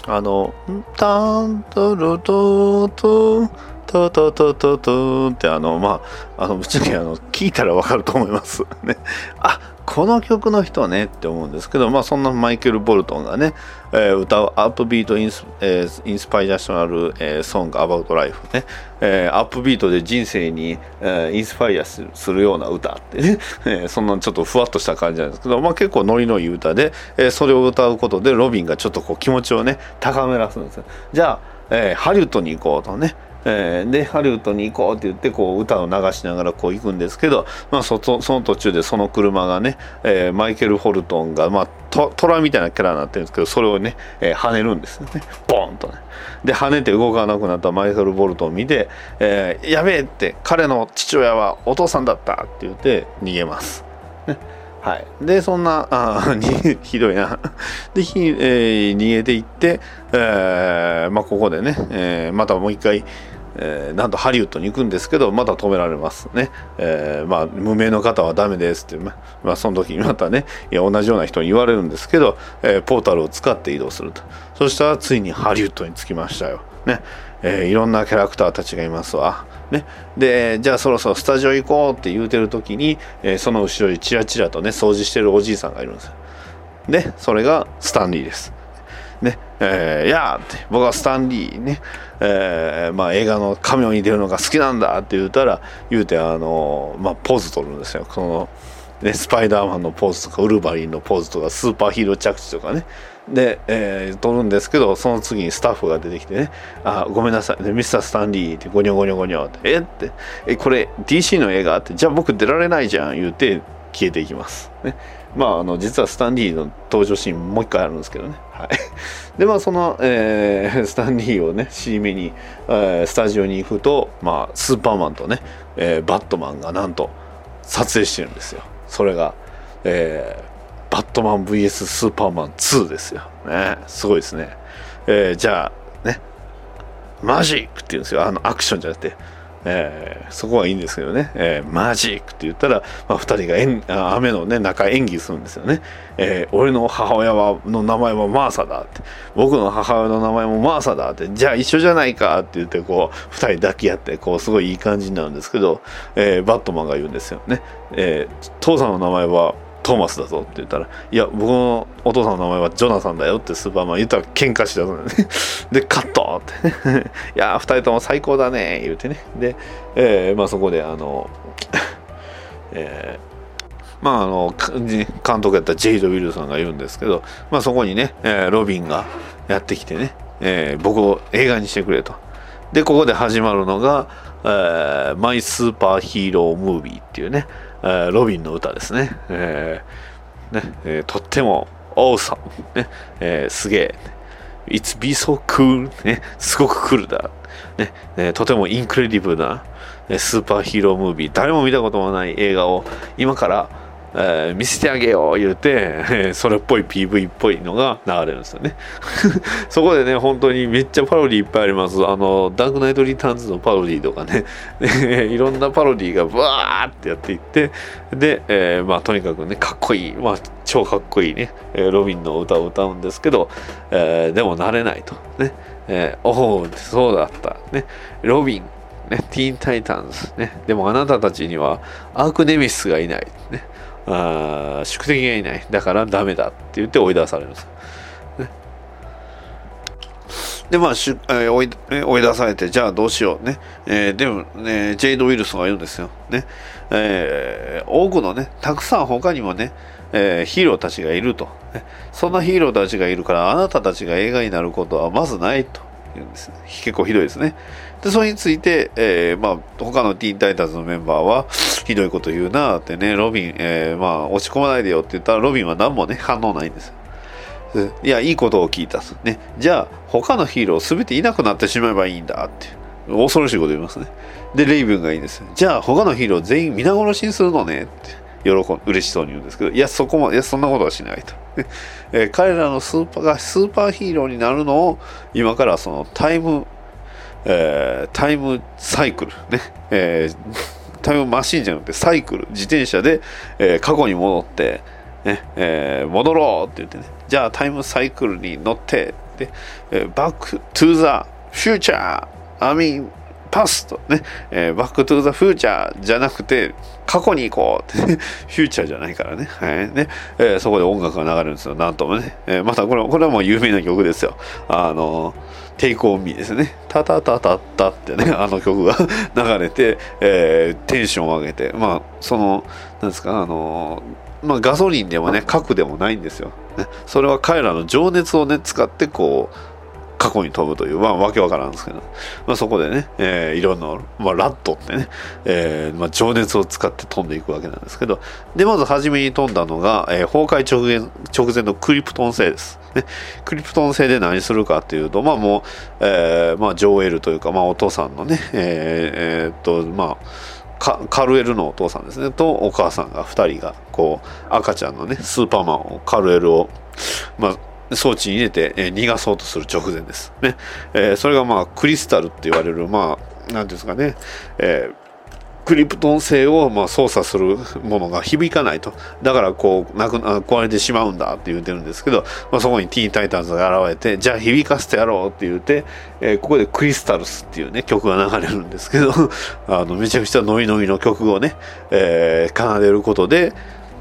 あの、タントロトトトトトトトってあの、まあ、あの、ぶっちゃけあの、聞いたらわかると思います。ね。あ、この曲の人ねって思うんですけど、まあ、そんなマイケル・ボルトンがね、えー歌う upbeat ins,、えー inspirational、えー song about life ね、えー upbeat で人生に、えー inspire するするような歌ってね、えーそんなちょっとふわっとした感じなんですけど、まあ、結構ノリのいい歌で、えーそれを歌うことでロビンがちょっとこう気持ちをね高めらすんですよじゃあ、えーハリウッドに行こうとねえーでハリウッドに行こうって言ってこう歌を流しながらこう行くんですけど、まあ、その途中でその車がね、えーマイケル・ホルトンが、まあ、トトラみたいなキャラになってるんですけどそれをね、えー跳ねるんですよね。ボーンとね。で跳ねて動かなくなったマイケル・ボルトンを見て、えやべえって彼の父親はお父さんだったって言って逃げます。はい、でそんなあ ひどいな。で、えー逃げていって、えーまあ、ここでね、えーまたもう一回、えーなんとハリウッドに行くんですけどまた止められますね、えーまあ、無名の方はダメですって、ま、その時にまたねいや同じような人に言われるんですけど、えーポータルを使って移動するとそしたらついにハリウッドに着きましたよ、ねえーいろんなキャラクターたちがいますわ。ね、でじゃあそろそろスタジオ行こうって言うてる時に、えーその後ろにチラチラとね掃除してるおじいさんがいるんですよ。でそれがスタンリーです。ねえーやーって僕はスタンリーね、えーまあ、映画のカメオに出るのが好きなんだって言うたら言うてあのーまあ、ポーズ取るんですよ。そのね、スパイダーマンのポーズとかウルヴァリンのポーズとかスーパーヒーロー着地とかねで、えー撮るんですけどその次にスタッフが出てきてね「あごめんなさい、ね、ミスター・スタンリー」ってゴニョゴニョゴニョって「えっ?」て「えこれ DC の映画?」って「じゃあ僕出られないじゃん」言うて消えていきます。ね。まあ、あの、実はスタンリーの登場シーンもう一回あるんですけどね。はい。で、まあ、その、えー スタンリーをね、尻目に、えースタジオに行くと、まあ、スーパーマンとね、えーバットマンがなんと撮影してるんですよ。それが、えーバットマン VS スーパーマン2ですよ。ね。すごいですね。えーじゃあ、ね、マジックって言うんですよ。あの、アクションじゃなくて。えーそこはいいんですけどね、えーマジックって言ったら、まあ、2人が演あ雨の、ね、中演技するんですよね、えー俺の母親はの名前はマーサだって。僕の母親の名前もマーサだって。じゃあ一緒じゃないかって言ってこう2人抱き合ってこうすごいいい感じになるんですけど、えーバットマンが言うんですよね、えー父さんの名前はトーマスだぞって言ったら、いや、僕のお父さんの名前はジョナサンだよってスーパーマン言ったら喧嘩しだすのね。で、カットってね。いやー、二人とも最高だね言うてね。で、えーまあそこで、あの、えーまああの監督やったジェイド・ウィルソンが言うんですけど、まあ、そこにね、えーロビンがやってきてね、えー僕を映画にしてくれと。でここで始まるのが「えーマイ・スーパーヒーロー・ムービー」っていうね、ロビンの歌ですね。えーねえーとっても「 awesome」ねえーすげえ。It's be so cool ね、すごくクールだ。ね、えーとても incredible な、え superhero movie、誰も見たこともない映画を今から、えー見せてあげよう言うて、え ーそれっぽい PV っぽいのが流れるんですよね。そこでね、本当にめっちゃパロディいっぱいあります。あの、ダークナイトリターンズのパロディとかね、いろんなパロディがブワーってやっていって、で、えーまあとにかくね、かっこいい、まあ超かっこいいね、えーロビンの歌を歌うんですけど、えーでも慣れないと。ね、えーおお、そうだった。ね、ロビン、ね、ティーンタイタンズ、ね、でもあなたたちにはアークネミスがいない。ね、あ宿敵がいない。だからダメだって言って追い出されるんです。で、まあ、追い追い出されて、じゃあどうしようね。えーでも、ね、ジェイド・ウィルソンが言うんですよ。ね。えー多くのね、たくさん他にもね、えーヒーローたちがいると、ね。そんなヒーローたちがいるから、あなたたちが映画になることはまずないと言うんですね。結構ひどいですね。で、それについて、えーまあ、他のティーンタイタンズのメンバーは、ひどいこと言うなってね、ロビン、えーまあ、落ち込まないでよって言ったら、ロビンは何もね、反応ないんです。いや、いいことを聞いた。ね。じゃあ、他のヒーローすべていなくなってしまえばいいんだって。恐ろしいこと言いますね。で、レイブンがいいんです。じゃあ、他のヒーロー全員皆殺しにするのねって。喜ん嬉しそうに言うんですけど、いや、そこまで、いや、そんなことはしないと。えー彼らのスーパーがスーパーヒーローになるのを、今からそのタイム、えータイムサイクル、ね。えータイムマシンじゃなくてサイクル、自転車で、えー過去に戻って、ねえー戻ろうって言ってね、じゃあタイムサイクルに乗って、で、え Back to the Future、I mean、past とね、えー Back to the Future じゃなくて、過去に行こうって、フューチャーじゃないからね。はい。ね、えーそこで音楽が流れるんですよ。なんともね。えーまたこれ、これはもう有名な曲ですよ。あの Take On Me ですね。タタタタタってね、あの曲が 流れて、えーテンションを上げて、まあ、その、なんですか、あのまあ、ガソリンでもね、核でもないんですよ。ね、それは彼らの情熱をね、使って、こう、過去に飛ぶという、まあ、わけわからんですけど、まあ、そこでね、えーいろんな、まあ、ラットってね、えーまあ、情熱を使って飛んでいくわけなんですけど、で、まず初めに飛んだのが、えー崩壊直前直前のクリプトン星です。ね、クリプトン星で何するかっていうと、まあもう、えーまあ、ジョエルというか、まあ、お父さんのね、えーえーっと、まあ、カカルエルのお父さんですね。とお母さんが2人がこう赤ちゃんのねスーパーマンをカルエルを、まあ、装置に入れて、えー逃がそうとする直前です。ね、えーそれがまあクリスタルって言われるまあなんですかね、えークリプトン星をまあ操作するものが響かないと。だからこうなくあ壊れてしまうんだって言ってるんですけど、まあ、そこにティーンタイタンズが現れてじゃあ響かせてやろうって言って、えーここでクリスタルスっていうね曲が流れるんですけど あのめちゃくちゃノリノリの曲をね、えー奏でることで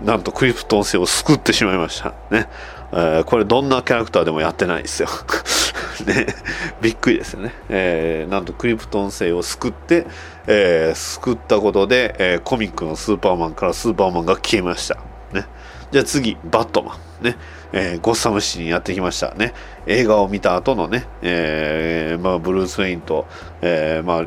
なんとクリプトン星を救ってしまいました。ね、えーこれどんなキャラクターでもやってないですよ。ね、びっくりですよね、えーなんとクリプトン星を救って、えー救ったことで、えーコミックのスーパーマンからスーパーマンが消えました、ね、じゃあ次バットマン。ね、えーゴッサムシにやってきました。ね。映画を見た後のね、えーまあ、ブルース・ウェインと、えーまあ、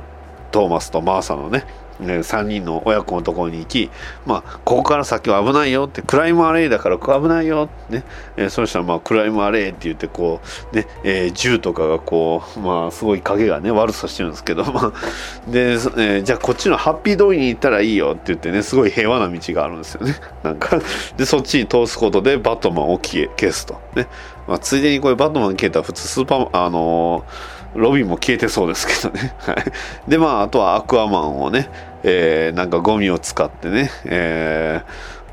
トーマスとマーサのねえ3人の親子のところに行き、まあ、ここから先は危ないよってクライムアレイだから危ないよってね、えー、そしたらまあクライムアレイって言ってこう、ねえー、銃とかがこう、まあ、すごい影がね悪さしてるんですけど、まあ、で、えー、じゃあこっちのハッピー通りに行ったらいいよって言ってねすごい平和な道があるんですよね。なんかでそっちに通すことでバットマンを消消すと。ね、まあ、ついでにこれバットマン消えたら普通スーパーあのーロビンも消えてそうですけどね。はい。で、まあ、あとはアクアマンをね、えー、なんかゴミを使ってね、え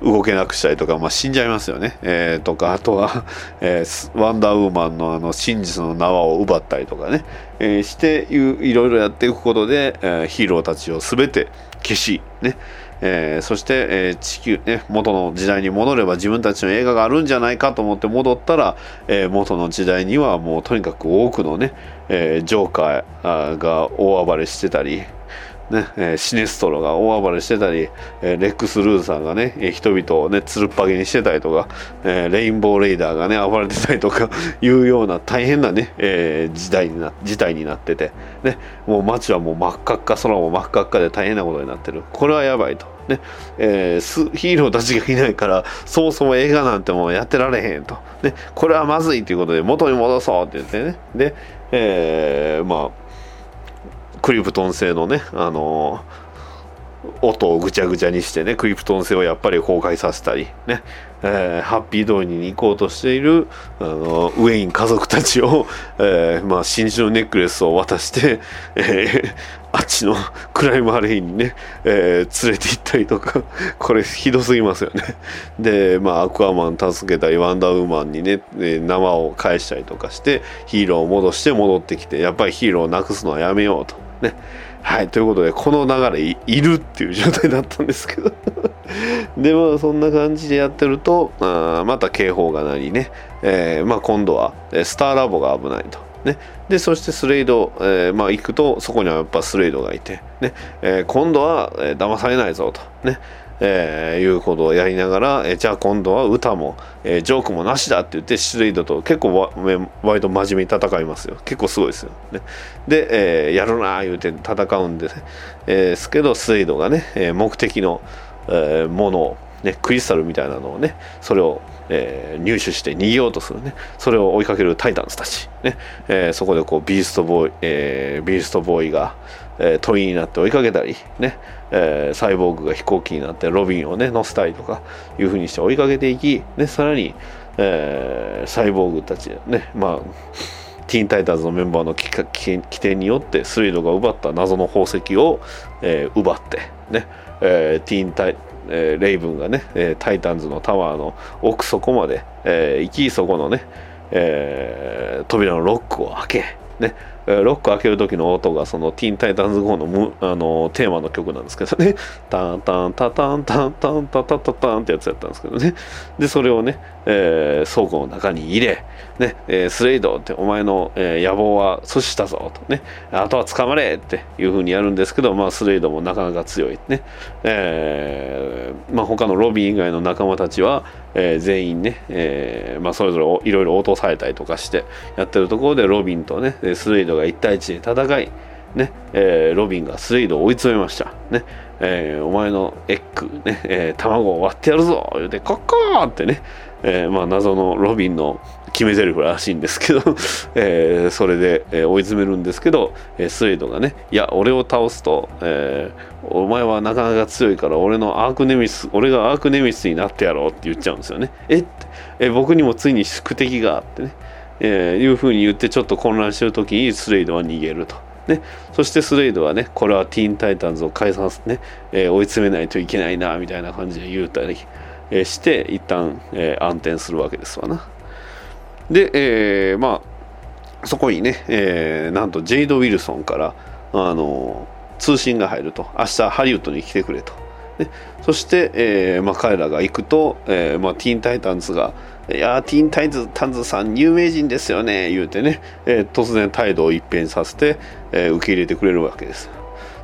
ー、動けなくしたりとか、まあ、死んじゃいますよね。えー、とか、あとは、え、ワンダーウーマンのあの真実の縄を奪ったりとかね、え、していろいろやっていくことで、え、ヒーローたちを全て消し、ね、えー、そして、えー、地球、ね、元の時代に戻れば自分たちの映画があるんじゃないかと思って戻ったら、えー、元の時代にはもうとにかく多くのね、えジョーカーが大暴れしてたり、ねえ、シネストロが大暴れしてたり、え、レックス・ルーサーがね、人々をね、つるっぱげにしてたりとか、え、レインボー・レイダーがね、暴れてたりとか いうような大変なね、えー、時代にな、事態になってて、ね、もう街はもう真っ赤っか、空も真っ赤っかで大変なことになってる。これはやばいと。ね、えー、ヒーローたちがいないから、そもそも映画なんてもうやってられへんと。ね、これはまずいということで元に戻そうって言ってね。で、えー、まあ、クリプトン製のね、あのー、音をぐちゃぐちゃにしてね、クリプトン製をやっぱり崩壊させたり、ね、えー、ハッピー通りに行こうとしている、あのー、ウェイン家族たちを、えー、まあ、真珠のネックレスを渡して、え、あっちのクライムハレインにね、え、連れて行ったりとか、これひどすぎますよね。で、まあ、アクアマン助けたり、ワンダーウーマンにね、生を返したりとかして、ヒーローを戻して戻ってきて、やっぱりヒーローをなくすのはやめようと。ね。はい、ということで、この流れいるっていう状態だったんですけど。で、まあ、そんな感じでやってると、あまた警報が鳴りね、えー、まあ、今度は、スターラボが危ないと。ね、でそしてスレイド、えー、まあ、行くとそこにはやっぱスレイドがいて、ね。えー、今度は、えー、騙されないぞと、ね。えー、いうことをやりながら、えー、じゃあ今度は歌も、えー、ジョークもなしだって言ってシレイドと結構わ割と真面目に戦いますよ。結構すごいですよ、ね、で、えー、やるなー言うて戦うんで、ね、えー、すけどスレイドがね、えー、目的の、えー、ものを、ね、クリスタルみたいなのをねそれをえー、入手して逃げようとするね。それを追いかけるタイタンズたち、ね。えー、そこでこうビーストボーイ、えー、ビーストボーイが、えー、鳥になって追いかけたりね、えー、サイボーグが飛行機になってロビンをね乗せたりとかいうふうにして追いかけていき、ね、さらに、えー、サイボーグたちねまあティーンタイタンズのメンバーの起点によってスリードが奪った謎の宝石を、えー、奪ってね、えー、ティーンタイえー、レイブンがね、えー、タイタンズのタワーの奥底まで、えー、行きそこのね、えー、扉のロックを開け、ね、ロック開ける時の音がそのティーンタイタンズ号のむあのテーマの曲なんですけどね、タンタンタタンタンタンタタタタンってやつやったんですけどね、で、それをね、えー、倉庫の中に入れ、ね、えー、スレイドってお前の、えー、野望は阻止したぞとね、あとは捕まれっていう風にやるんですけど、まあ、スレイドもなかなか強いね、えー、まあ、他のロビー以外の仲間たちは、えー、全員ね、えーまあ、それぞれいろいろ落とされたりとかしてやってるところでロビンとねスレイドが1対1で戦いねえー、ロビンがスレイドを追い詰めました、ねえー、お前のエッグ、ねえー、卵を割ってやるぞ言うてコッコーってね、えー、まあ、謎のロビンの決め台詞らしいんですけど えー、それで、えー、追い詰めるんですけど、えー、スレイドがねいや俺を倒すと、えー、お前はなかなか強いから俺のアークネミス俺がアークネミスになってやろうって言っちゃうんですよね。えっえ僕にもついに宿敵があってね、え、いうふうに言ってちょっと混乱してる時にスレイドは逃げると。ね、そしてスレイドはね、これはティーンタイタンズを解散すね、えー、追い詰めないといけないな、みたいな感じで言うたり、え、して、一旦、えー、暗転するわけですわな。で、えー、まあ、そこにね、えー、なんとジェイド・ウィルソンから、あの通信が入ると、明日ハリウッドに来てくれと。ね、そして、えーまあ、彼らが行くと、えーまあ、ティーンタイタンズが、いやティーンタイタンズさん有名人ですよね言うてね、えー、突然態度を一変させて、えー、受け入れてくれるわけです。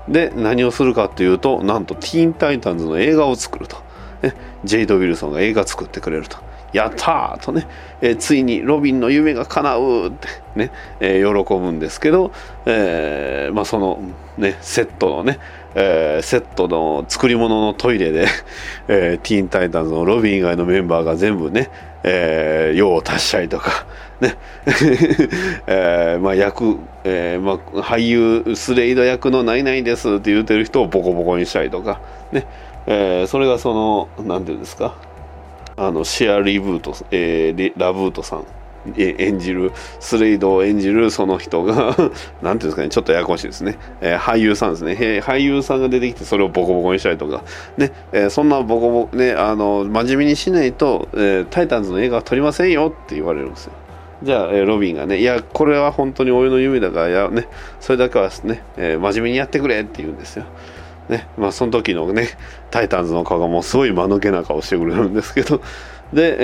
で何をするかというとなんとティーンタイタンズの映画を作ると、ね、ジェイド・ウィルソンが映画作ってくれると。やったーとね、えーついにロビンの夢が叶うってね、えー喜ぶんですけど、えーまあ、そのねセットのね、えーセットの作り物のトイレで、えーティーンタイタンズのロビン以外のメンバーが全部ね、えー用を足したりとか、ね えーまあ、役、えーまあ、俳優スレイド役の「何々です」って言うてる人をボコボコにしたりとか、ねえーそれがその何ていうんですかあのシェア・リブート、えーラブートさん演じるスレイドを演じるその人が なんていうんですかねちょっとややこしいですね、えー俳優さんですね。へ俳優さんが出てきてそれをボコボコにしたりとか。ね、えーそんなボコボコねあの真面目にしないと、えタイタンズの映画は撮りませんよって言われるんですよ。じゃあ、えロビンがね、いや、これは本当に俺の夢だから、やね、それだけはね、え真面目にやってくれって言うんですよ。ね、まあその時のね、タイタンズの顔がもうすごい間抜けな顔してくれるんですけど、で、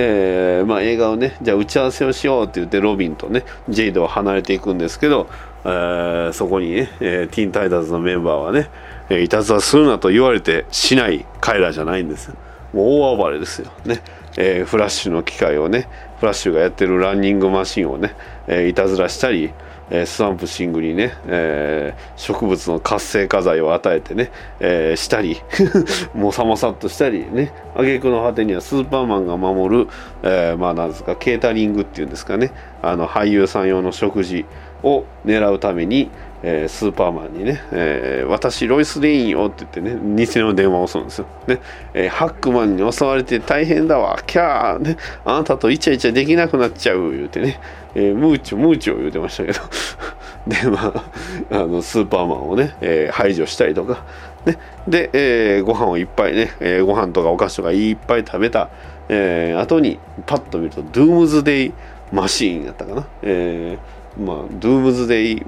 えーまあ映画をね、じゃあ打ち合わせをしようって言って、ロビンとね、ジェイドは離れていくんですけど、えーそこにね、えーティーンタイタンズのメンバーはね、えーいたずらするなと言われてしない彼らじゃないんです。もう大暴れですよ。ね。えーフラッシュの機械をね、フラッシュがやってるランニングマシンをね、えーいたずらしたり、えースワンプシングにね、えー植物の活性化剤を与えてね、えーしたり、もさもさっとしたりね、挙句の果てにはスーパーマンが守る、えーまあなんですか、ケータリングっていうんですかね、あの俳優さん用の食事を狙うために、えースーパーマンにね、えー私ロイス・レインよって言ってね偽の電話をするんですよ、ねえーハックマンに襲われて大変だわ。キャー、ね、あなたとイチャイチャできなくなっちゃう。言うてね、えームーチョムーチョ言うてましたけど。でまああのスーパーマンをね、えー排除したりとか、ね、で、えーご飯をいっぱいね、えーご飯とかお菓子とかいっぱい食べた、えー後にパッと見るとドゥームズデイマシーンやったかな、えーまあドゥームズデイ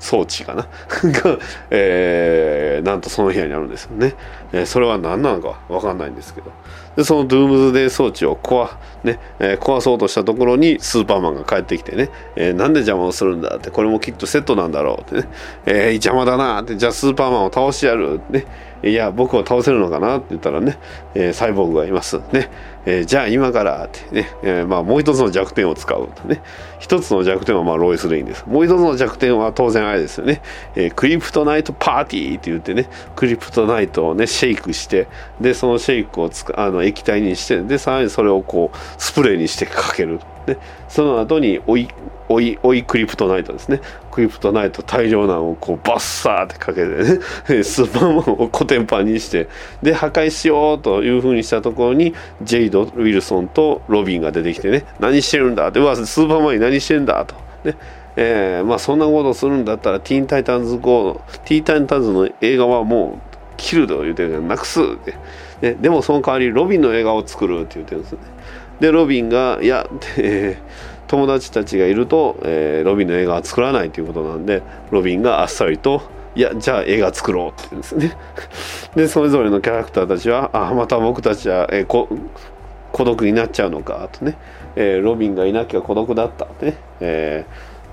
装置かな？が、えーなんとその部屋にあるんですよね、えーそれは何なのかわかんないんですけど。でそのドゥームズデイ装置を壊,、ねえー壊そうとしたところにスーパーマンが帰ってきてね、えーなんで邪魔をするんだって。これもきっとセットなんだろうってね、えー邪魔だなって。じゃあスーパーマンを倒してやるってね。いや僕を倒せるのかなって言ったらね、えーサイボーグがいます。ね、えーじゃあ今からってね、えーまあもう一つの弱点を使うとね。一つの弱点はまあロイス・レインです。もう一つの弱点は当然あれですよね、えークリプトナイトパーティーって言ってねクリプトナイトをねシェイクしてでそのシェイクをつあの液体にしてでさらにそれをこうスプレーにしてかける。でその後に追い追い追いクリプトナイトですね。クリプトナイト大量弾をこうバッサーってかけてね スーパーマンをコテンパンにしてで破壊しようというふうにしたところにジェイド・ウィルソンとロビンが出てきてね何してるんだってうわスーパーマンに何してんだと。ねえーまあそんなことするんだったらティーンタイタンズ号ティーンタイタンズの映画はもう切ると言うてるなくすって、ね、でもその代わりロビンの映画を作るって言ってるんですね。でロビンがいや、えー友達たちがいると、えーロビンの映画は作らないということなんでロビンがあっさりといやじゃあ映画作ろうって言うんですね。でそれぞれのキャラクターたちはあまた僕たちは、えーこ孤独になっちゃうのかとね、えーロビンがいなきゃ孤独だったってね,、え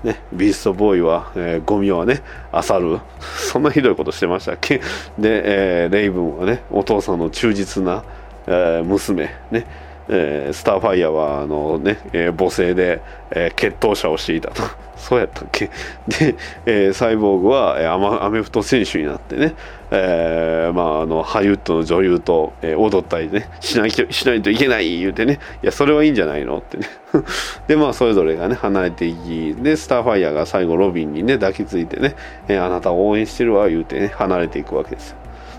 ーねビーストボーイは、えーゴミをね漁る。そんなひどいことしてましたっけ？で、えーレイブンはねお父さんの忠実な、えー娘ね。えースターファイヤーはあのね、えー母性で、えー決闘者をしていたと。そうやったっけ？で、えーサイボーグは、えアマアメフト選手になってね、えーまあ、あのハリウッドの女優と、えー踊ったりねしないとしないといけない言うてね。いやそれはいいんじゃないの？ってね。でまあそれぞれがね離れていきでスターファイヤーが最後ロビンにね抱きついてね、えーあなたを応援してるわ言うてね離れていくわけです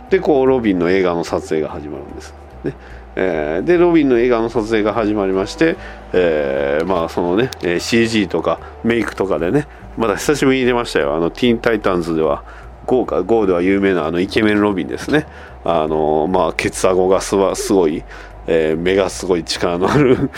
でこうロビンの映画の撮影が始まるんです。ね。えーでロビンの映画の撮影が始まりまして、えーまあそのね CG とかメイクとかでねまだ久しぶりに出ましたよ。あのティーンタイタンズでは GO か GO では有名なあのイケメンロビンですね。あのまあケツアゴがすすごいえー目がすごい力のある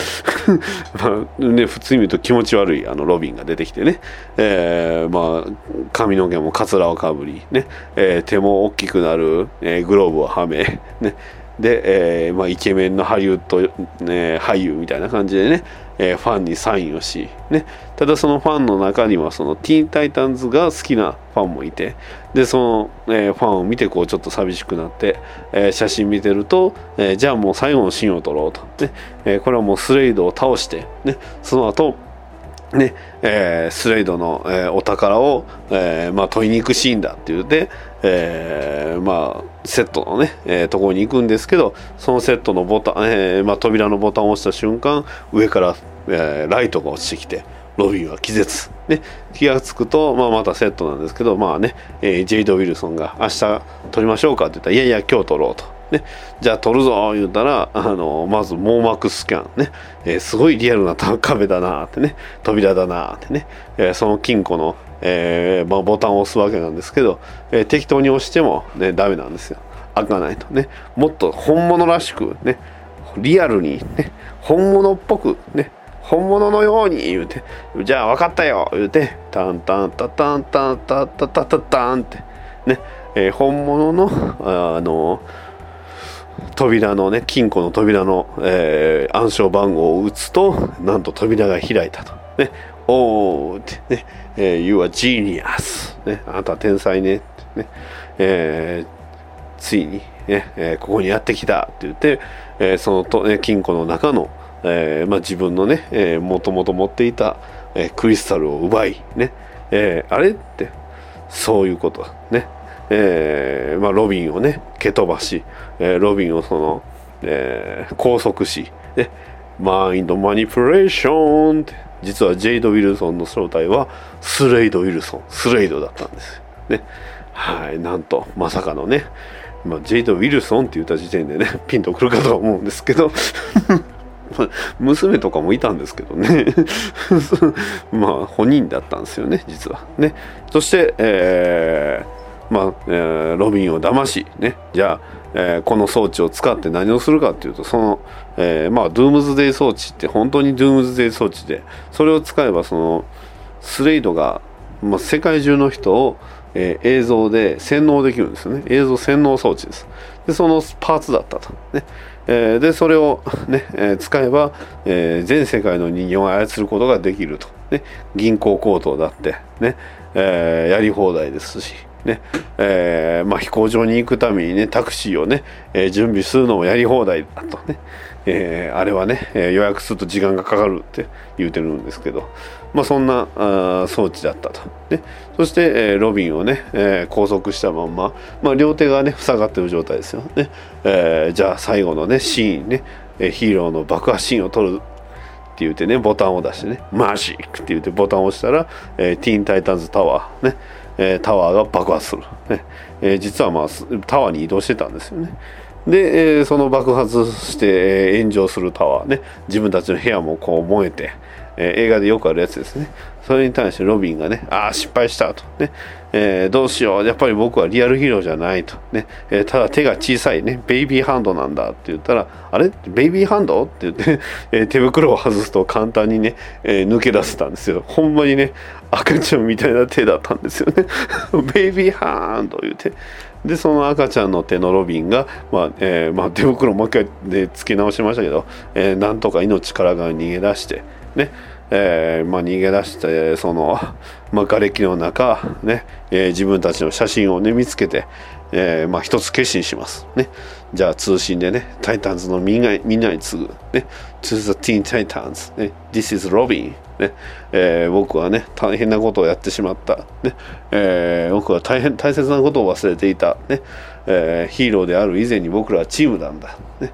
まあね普通に見ると気持ち悪いあのロビンが出てきてね、えーまあ髪の毛もカツラをかぶりね、えー手も大きくなる、えグローブをはめね。で、えーまあ、イケメンのハリウッド、ね、俳優みたいな感じでね、えーファンにサインをし、ね、ただそのファンの中にはそのティーンタイタンズが好きなファンもいてでその、えーファンを見てこうちょっと寂しくなって、えー写真見てると、えーじゃあもう最後のシーンを撮ろうと、ねえーこれはもうスレイドを倒して、ね、その後ねえースレイドの、えーお宝を、えーまあ、取りに行くシーンだって言って、えーまあ、セットのね、えーところに行くんですけどそのセットのボタン、えーまあ、扉のボタンを押した瞬間上から、えーライトが落ちてきてロビンは気絶、ね、気が付くと、まあ、またセットなんですけどまあね、えージェイド・ウィルソンが明日撮りましょうかって言ったらいやいや今日撮ろうと。ね、じゃあ撮るぞ言うたらあのまず網膜スキャンね、えーすごいリアルな壁だなってね。扉だなってね、えーその金庫の、えーまあ、ボタンを押すわけなんですけど、えー適当に押してもねダメなんですよ。開かないとね。もっと本物らしくね。リアルにね。本物っぽくね。本物のように言うて。じゃあ分かったよ言うて。タンタンタタンタンタタタタタンって。ね、えー本物のあの扉のね金庫の扉の、えー暗証番号を打つとなんと扉が開いたと。ね、おーって。ね、えー You are genius、ね、あなたは天才ね。ね、えーついに、ね。えーここにやってきたって言って、えーそのと、ね、金庫の中の、えーまあ、自分のね、えー、もともと持っていた、えークリスタルを奪い、ね。えーあれってそういうこと。ね、えーまあ、ロビンをね蹴飛ばし、えーロビンをその、えー拘束し、ね、マインドマニプレーションって実はジェイド・ウィルソンの正体はスレイド・ウィルソンスレイドだったんですね。はいなんとまさかのねまあ、ジェイド・ウィルソンって言った時点でね ピンとくるかと思うんですけど 娘とかもいたんですけどね。まあ本人だったんですよね実は。ね。そして、えーまあえーロビンを騙しね。じゃあ、えーこの装置を使って何をするかっていうとその、えーまあドゥームズデイ装置って本当にドゥームズデイ装置でそれを使えばそのスレイドが、まあ、世界中の人を、えー映像で洗脳できるんですよね。映像洗脳装置です。でそのパーツだったと。ね。えーでそれを、ねえー使えば、えー全世界の人間を操ることができると、ね、銀行強盗だって、ね。えーやり放題ですし、ねえーまあ、飛行場に行くためにねタクシーをね、えー準備するのもやり放題だとね、えーあれはね、え予約すると時間がかかるって言うてるんですけど、まあ、そんなあ装置だったと、ね、そして、えロビンをね、え拘束したまんま、まあ、両手がね塞がってる状態ですよ。ね、えじゃあ最後のねシーンね、ヒーローの爆破シーンを撮るって言ってねボタンを出してねマジックって言ってボタンを押したら、えティーンタイタンズタワーね、えータワーが爆発する、ね。えー実はまあタワーに移動してたんですよね。で、えーその爆発して、えー炎上するタワー。ね。自分たちの部屋もこう燃えて、えー映画でよくあるやつですね。それに対してロビンがねああ失敗したと。ね、えーどうしよう。やっぱり僕はリアルヒーローじゃないと。ね、えーただ手が小さいね。ベイビーハンドなんだって言ったらあれ？ベイビーハンド？って言って、えー手袋を外すと簡単にね、え抜け出せたんですよ。ほんまにね赤ちゃんみたいな手だったんですよね。ベイビーハンド言うて。でその赤ちゃんの手のロビンが、まあえーまあ、手袋もう一回で付け直しましたけど、えーなんとか命からが逃げ出してね。えーまあ、逃げ出してその、まあ、瓦礫の中、ねえー自分たちの写真を、ね、見つけて、えーまあ、一つ決心します、ね、じゃあ通信でねタイタンズのみんなみんなに次ぐ、ね、To the Teen Titans、ね、This is Robin、ね。えー僕はね大変なことをやってしまった、ね。えー僕は大変大切なことを忘れていた、ね。えーヒーローである以前に僕らはチームなんだ、ね。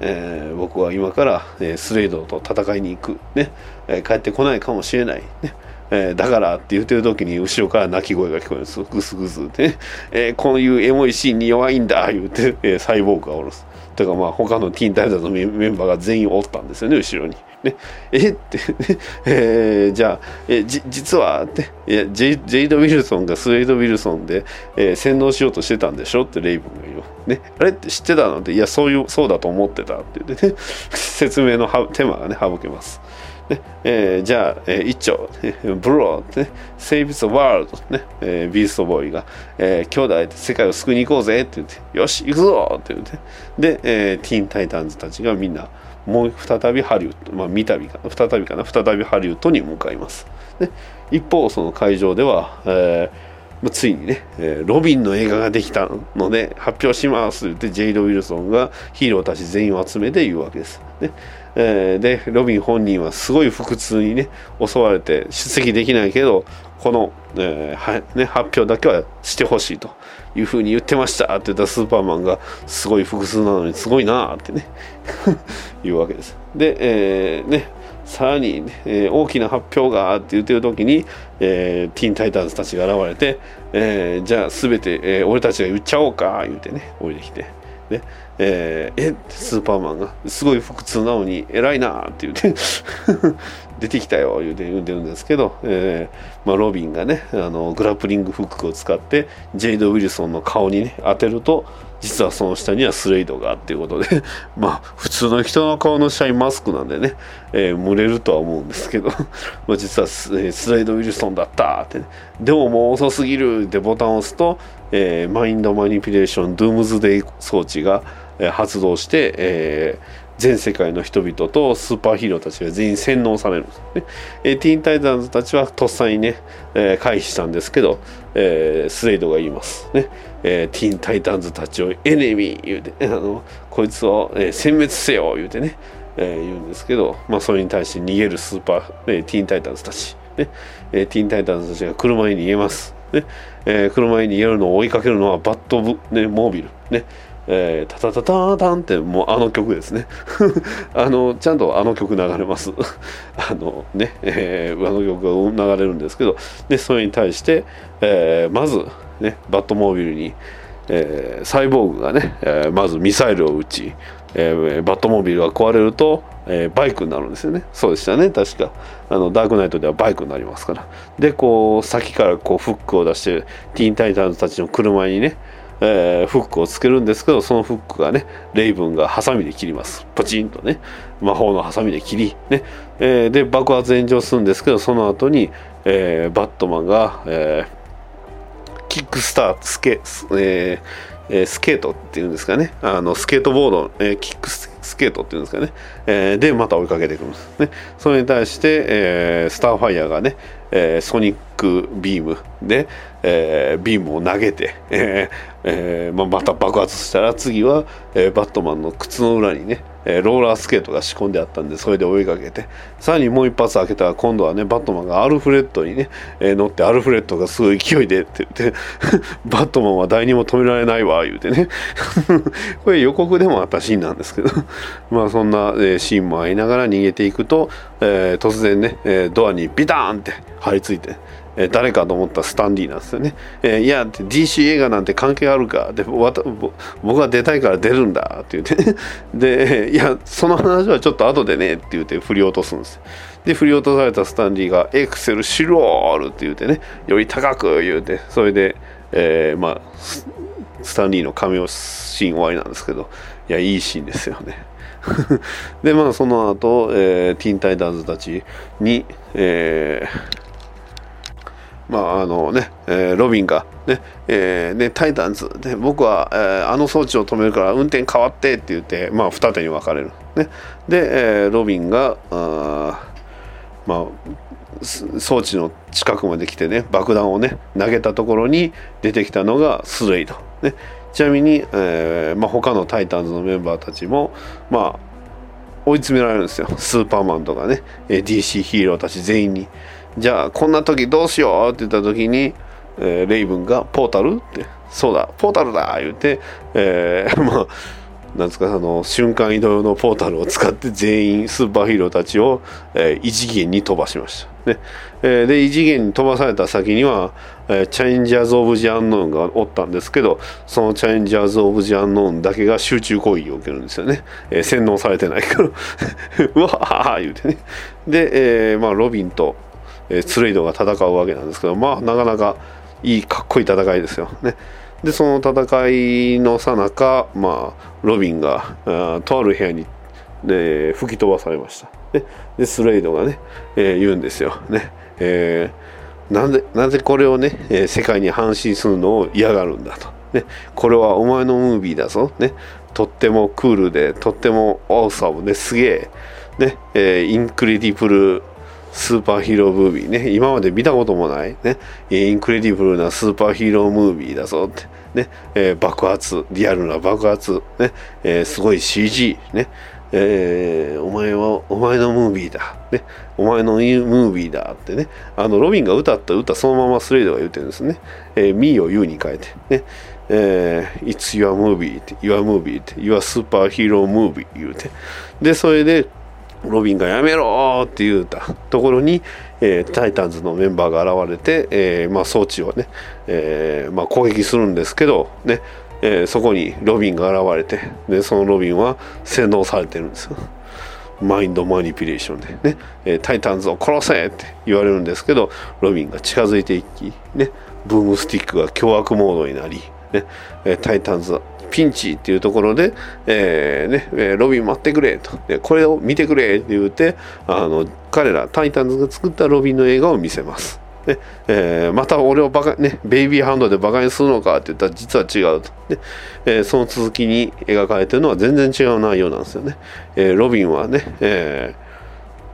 え僕は今から、えスレイドと戦いに行く、ね。えー帰ってこないかもしれない、ね。えーだからって言ってる時に後ろから泣き声が聞こえる。んですグスグスって、ね。えーこういうエモいシーンに弱いんだ。言うて、えーサイボーグがおろす。てかまあ他のティーンタイターのメンバーが全員おったんですよね後ろに。ね、え？って、ね。えーじゃあ、えじ実はって。いやジェイジェイド・ウィルソンがスウェイド・ウィルソンで、えー洗脳しようとしてたんでしょ？ってレイブンが言う。ね、あれ？って知ってたの？って。いやそういうそうだと思ってたって言ってね。説明の手間がね省けます。ねえーじゃあ、えー一丁、ブローってね、セーブ・ザ・ワールド、ねえービーストボーイが、えー兄弟で世界を救いに行こうぜって言って、よし、行くぞって言って、で、えーティーン・タイタンズたちがみんな、もう再びハリウッド、まあ、三度かな、再びかな、再びハリウッドに向かいます。で一方、その会場では、えーついにね、えーロビンの映画ができたので発表しますって言ってジェイド・ウィルソンがヒーローたち全員を集めて言うわけです。ねえーでロビン本人はすごい腹痛にね襲われて出席できないけどこの、えーはね、発表だけはしてほしいというふうに言ってましたって言ったスーパーマンがすごい腹痛なのにすごいなってね 言うわけです。で、えーねさらに、ねえー大きな発表がって言ってる時に、えーティーン・タイタンズたちが現れて、えーじゃあ全て、え俺たちが言っちゃおうか言うてね降りてきてで、えーえスーパーマンがすごい腹痛なのに偉いなって言って 出てきたよ言うて言うてるんですけど、えーまあ、ロビンがねあの grappling hook を使ってジェイド・ウィルソンの顔にね当てると実はその下にはスレイドがっていうことで まあ普通の人の顔のシャインマスクなんでね、えー蒸れるとは思うんですけど まあ実はス,、えースレイド・ウィルソンだったって、ね、でももう遅すぎるってボタンを押すと、えー mind manipulation doomsday 装置が、発動して、えー全世界の人々とスーパーヒーローたちが全員洗脳されるんですね。えティーンタイタンズたちはとっさにね、えー回避したんですけど、えースレイドが言いますね。えティーンタイタンズたちをエネミー言うて、あのこいつを、えー殲滅せよ言うてね、えー言うんですけど、まあ、それに対して逃げるスーパー、えーティーンタイタンズたち、ねえティーンタイタンズたちが車に逃げます。ねえ車に逃げるのを追いかけるのはバットブ、ね、モービル。ねえータタタタタンってもうあの曲ですね。あのちゃんとあの曲流れます。あのね、えーあの曲が流れるんですけどでそれに対して、えーまずねバットモービルに、えーサイボーグがね、えーまずミサイルを撃ち、えーバットモービルが壊れると、えーバイクになるんですよね。そうでしたね確か。あのダークナイトではバイクになりますから。でこう先からこうフックを出してティーンタイタンズたちの車にねえーフックをつけるんですけどそのフックがねレイブンがハサミで切ります。ポチンとね魔法のハサミで切り、ね。えーで爆発炎上するんですけどその後に、えーバットマンが、えーキックスタースケ,ス、えースケートっていうんですかね。あのスケートボード、えーキックススケートっていうんですかね、えーでまた追いかけてくるんです。ね。それに対して、えースターファイヤーがね、えーソニックビームで、えービームを投げて、えーえーまあ、また爆発したら次は、えーバットマンの靴の裏にね、えーローラースケートが仕込んであったんでそれで追いかけてさらにもう一発開けたら今度はねバットマンがアルフレッドにね、えー乗ってアルフレッドがすごい勢いでって言って バットマンは誰にも止められないわ言うてね。これ予告でもあったシーンなんですけど。まあそんな、えーシーンもありながら逃げていくと、えー突然ね、えードアにビターンって張り付いてえ誰かと思ったスタンディーなんですよね。えーいや DC 映画なんて関係あるかで僕は出たいから出るんだって言って でいやその話はちょっと後でねって言って振り落とすんです。で振り落とされたスタンディーが「エクセルシロール」って言ってねより高く言うてそれで、えーまあスタンリーのカメオシーン終わりなんですけどいやいいシーンですよね。でまあその後、えーティンタイタンズたちに、えーまああのね、えーロビンがね、えーねタイタンズで僕は、えーあの装置を止めるから運転変わってって言ってまあ二手に分かれる。ね。で、えーロビンがあまあ装置の近くまで来てね爆弾をね投げたところに出てきたのがスレイド、ね、ちなみに、えーまあ、他のタイタンズのメンバーたちもまあ追い詰められるんですよ。スーパーマンとかね DC ヒーローたち全員に。じゃあこんな時どうしようって言った時に、えーレイブンが「ポータル?」って「そうだポータルだ!」言って、えー まあなんですかあの瞬間移動用のポータルを使って全員スーパーヒーローたちを、えー異次元に飛ばしました、ねえーで異次元に飛ばされた先には、えーチャレンジャーズ・オブ・ジ・アンノーンがおったんですけどそのチャレンジャーズ・オブ・ジ・アンノーンだけが集中攻撃を受けるんですよね、えー洗脳されてないから うわー言うてねで、えーまあ、ロビンと、えースレイドが戦うわけなんですけどまあなかなかいいかっこいい戦いですよねでその戦いのさなか、まあ、ロビンがあとある部屋に、ね、吹き飛ばされました。ね、でスレイドがね、えー、言うんですよ。ねえー、なんでなぜこれをね、えー、世界に発信するのを嫌がるんだと。ね、これはお前のムービーだぞ。ね、とってもクールで、とっても awesome で、すげえ、ね、えー、 incredible superhero movie ね、今まで見たこともない、ね、 incredible な superhero movie だぞって、ね、えー、爆発、リアルな爆発、ね、えー、すごい CG、ね、えー、お前は、お前のムービーだ、ね、お前のムービーだってね、あの、ロビンが歌った歌そのままスレイドが言ってるんですね、えー、me を you に変えて、ね、えー、It's your movie って、your movie って、your super hero movie 言うて、で、それで、ロビンがやめろって言うたところに、えー、タイタンズのメンバーが現れて、えーまあ、装置をね、えーまあ、攻撃するんですけど、ねえー、そこにロビンが現れてでそのロビンは洗脳されてるんですよ。マインドマニピュレーションでね、えー、タイタンズを殺せって言われるんですけどロビンが近づいていき、ね、ブームスティックが凶悪モードになり、ねえー、タイタンズピンチっていうところで、えーね、ロビン待ってくれと、でこれを見てくれって言うてあの彼らタイタンズが作ったロビンの映画を見せます。ねえー、また俺をバカ、ね、ベイビーハンドでバカにするのかって言ったら実は違うと、ねえー、その続きに描かれてるのは全然違う内容なんですよね。えー、ロビンはね、え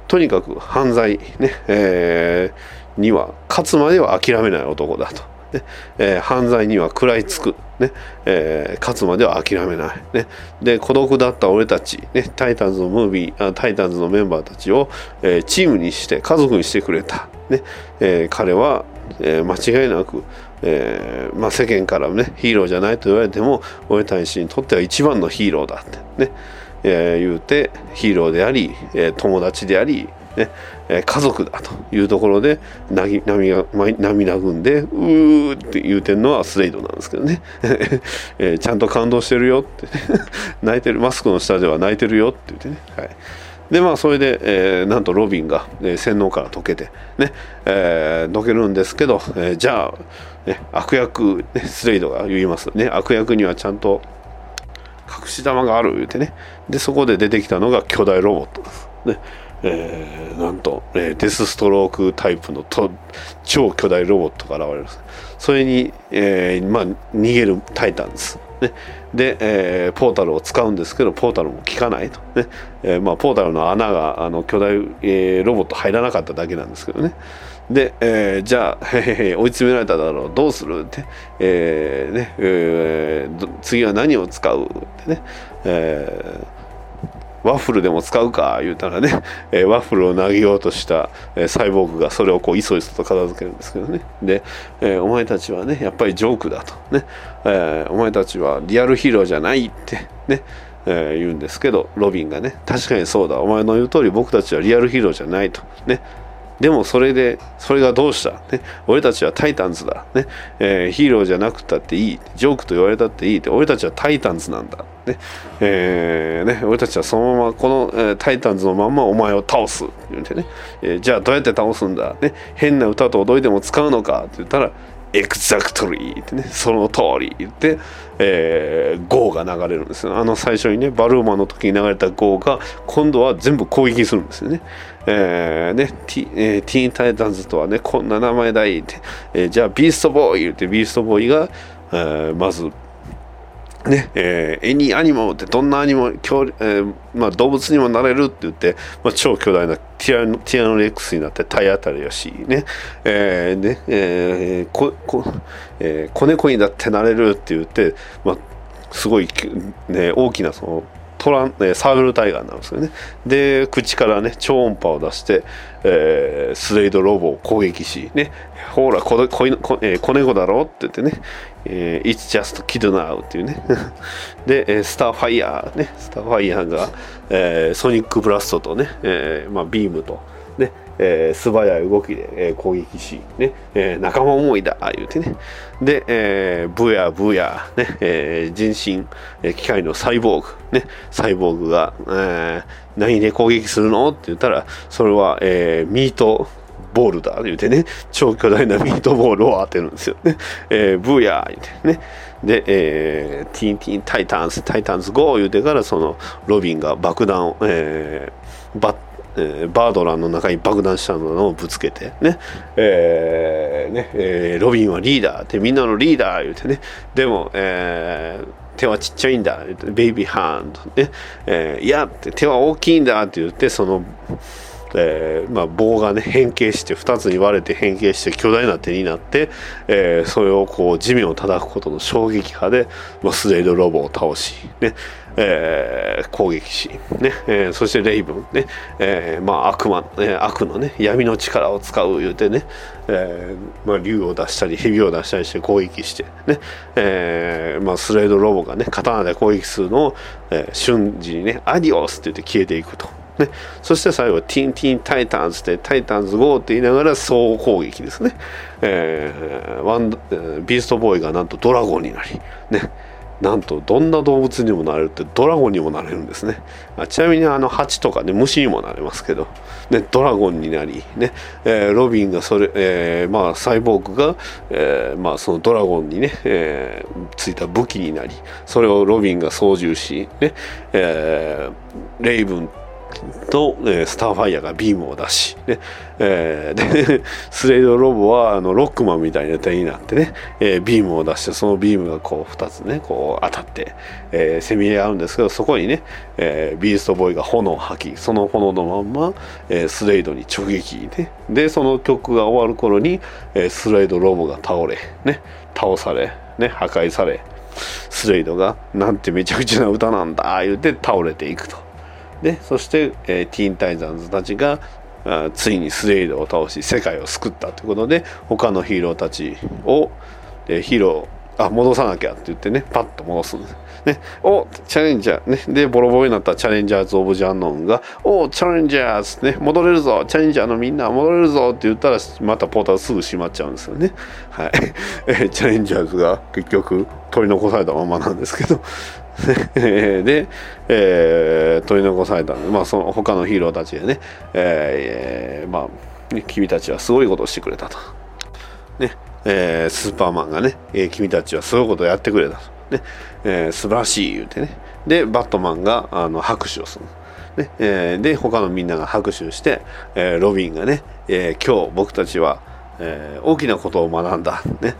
ー、とにかく犯罪ね、えー、には勝つまでは諦めない男だと。ねえー、犯罪には食らいつく、ねえー、勝つまでは諦めない、ね、で孤独だった俺たち、ね、タイタンズのムービーあタイタンズのメンバーたちを、えー、チームにして家族にしてくれた、ね。えー、彼は、え、間違いなく、えまあ、世間からねヒーローじゃないと言われても俺たちにとっては一番のヒーローだってね、えー、言うてヒーローであり、え、友達でありねえ、家族だというところで涙涙ぐんでうーって言うてるのはスレイドなんですけどね、えー、ちゃんと感動してるよって。泣いてるマスクの下では泣いてるよって言ってね、はい、でまあそれで、えー、なんとロビンが、えー、洗脳から解けてね、えー、解けるんですけど、えー、じゃあ、ね、悪役、ね、スレイドが言いますね。悪役にはちゃんと隠し玉がある言うてね。でそこで出てきたのが巨大ロボットです、ね。えー、なんと、えー、デスストロークタイプのと超巨大ロボットが現れます。それに、えーまあ、逃げるタイタンです。ね、で、えー、ポータルを使うんですけどポータルも効かないと、ね。えーまあ、ポータルの穴があの巨大、えー、ロボット入らなかっただけなんですけどね。で、え、じゃあ、へへ追い詰められただろうどうする？って、えね。え、次は何を使う？ってね、えーワッフルでも使うか言うたらね、えー、ワッフルを投げようとした、えー、サイボーグがそれをこういそいそと片付けるんですけどね。で、えー、お前たちはねやっぱりジョークだと。ね、えお前たちはリアルヒーローじゃないってね。え言うんですけどロビンがね確かにそうだ。お前の言う通り僕たちはリアルヒーローじゃないと。ね。でもそれでそれがどうした、ね、俺たちはタイタンズだ、ね。えー、ヒーローじゃなくたっていい。ジョークと言われたっていい俺たちはタイタンズなんだ、ねえー、ね、俺たちはそのままこの、えー、タイタンズのまんまお前を倒すって言ってね、えー、じゃあどうやって倒すんだ、ね、変な歌と踊りでも使うのかって言ったらエクザクトリーってね、その通り言って、えー、ゴーが流れるんですよ。あの最初にね、バルーマの時に流れたゴーが、今度は全部攻撃するんですよね。えー、ね、ティえー、ティーンタイタンズとはね、こんな名前だいって、えー、じゃあビーストボーイ言って、ビーストボーイが、えー、まず、ね。えー、エニアニモってどんなアニモ、えーまあ、動物にもなれるって言って、まあ、超巨大なティアノティアノレックスになって体当たりやしね,、えーね。えーここえー、子猫にだってなれるって言って、まあ、すごい、ね、大きなそのトラン、サーベルタイガーなんですよね。で口からね超音波を出して、えー、スレイドロボを攻撃しね。ほら子子子,、えー、子猫だろって言ってね、えー、It's just kid now っていうね。で、えー、スターファイヤーね。スターファイヤーが、えー、ソニックブラストとね、えーまあ、ビームとねえー、素早い動きで、えー、攻撃し、ねえー、仲間思いだ言うてね。で、えー、ブヤブヤ、ねえー、人身、えー、機械のサイボーグ、ね、サイボーグが、えー、何で攻撃するの？って言ったらそれは、えー、ミートボールだ言うてね。超巨大なミートボールを当てるんですよね、えー、ブーヤー言うてね。で、えー、ティンティンタイタンズタイタンズゴー言うてからそのロビンが爆弾を、えー、バッえー、バードランの中に爆弾したのをぶつけてね,、えーねえー、ロビンはリーダーってみんなのリーダー言うてね。でも、えー、手はちっちゃいんだベイビーハンドね、えー、いや手は大きいんだって言ってそのえーまあ、棒がね変形して2つに割れて変形して巨大な手になって、えー、それをこう地面を叩くことの衝撃波で、まあ、スレイドロボを倒し、ねえー、攻撃し、ねえー、そしてレイブン、ねえーまあ、悪魔、え、悪の、ね、闇の力を使う言うてね、えーまあ、竜を出したり蛇を出したりして攻撃してね、えーまあ、スレイドロボがね刀で攻撃するのを、えー、瞬時にね「アディオス」って言って消えていくと。ね、そして最後ティンティンタイタンズでタイタンズ GO って言いながら総攻撃ですね、えー、ワンビーストボーイがなんとドラゴンになり、ね、なんとどんな動物にもなれるってドラゴンにもなれるんですね。あちなみにあの蜂とかね虫にもなれますけど、ね、ドラゴンになり、ね。えー、ロビンがそれ、えー、まあサイボーグが、えー、まあそのドラゴンにね、えー、ついた武器になりそれをロビンが操縦し、ねえー、レイブンと、えー、スターファイヤーがビームを出し、ねえー、で スレイドロボはあのロックマンみたいな手になってね、えー、ビームを出してそのビームがこう2つねこう当たって、えー、攻め合うんですけどそこにね、えー、ビーストボーイが炎を吐きその炎のまんま、えー、スレイドに直撃ねでその曲が終わる頃に、えー、スレイドロボが倒れね倒されね破壊されスレイドがなんてめちゃくちゃな歌なんだ言うて倒れていくと。でそして、えー、ティーンタイザンズたちがあついにスレイドを倒し世界を救ったということで他のヒーローたちを、えー、ヒーローあ戻さなきゃって言ってねパッと戻すんです。ね、おチャレンジャー、ね、でボロボロになったチャレンジャーズ・オブ・ジャンノンが「おチャレンジャーズ、ね、戻れるぞチャレンジャーのみんな戻れるぞ」って言ったらまたポーターすぐ閉まっちゃうんですよね。はい えチャレンジャーズが結局取り残されたままなんですけど で、えー、取り残されたんで、まあ、その他のヒーローたちでね、えー、まあ、君たちはすごいことをしてくれたと。ね、えー、スーパーマンがね、えー、君たちはすごいことをやってくれたと。ね、えー、素晴らしい言うてね。で、バットマンがあの拍手をする。ねえー、で、他のみんなが拍手して、えー、ロビンがね、えー、今日僕たちは、えー、大きなことを学んだ。ね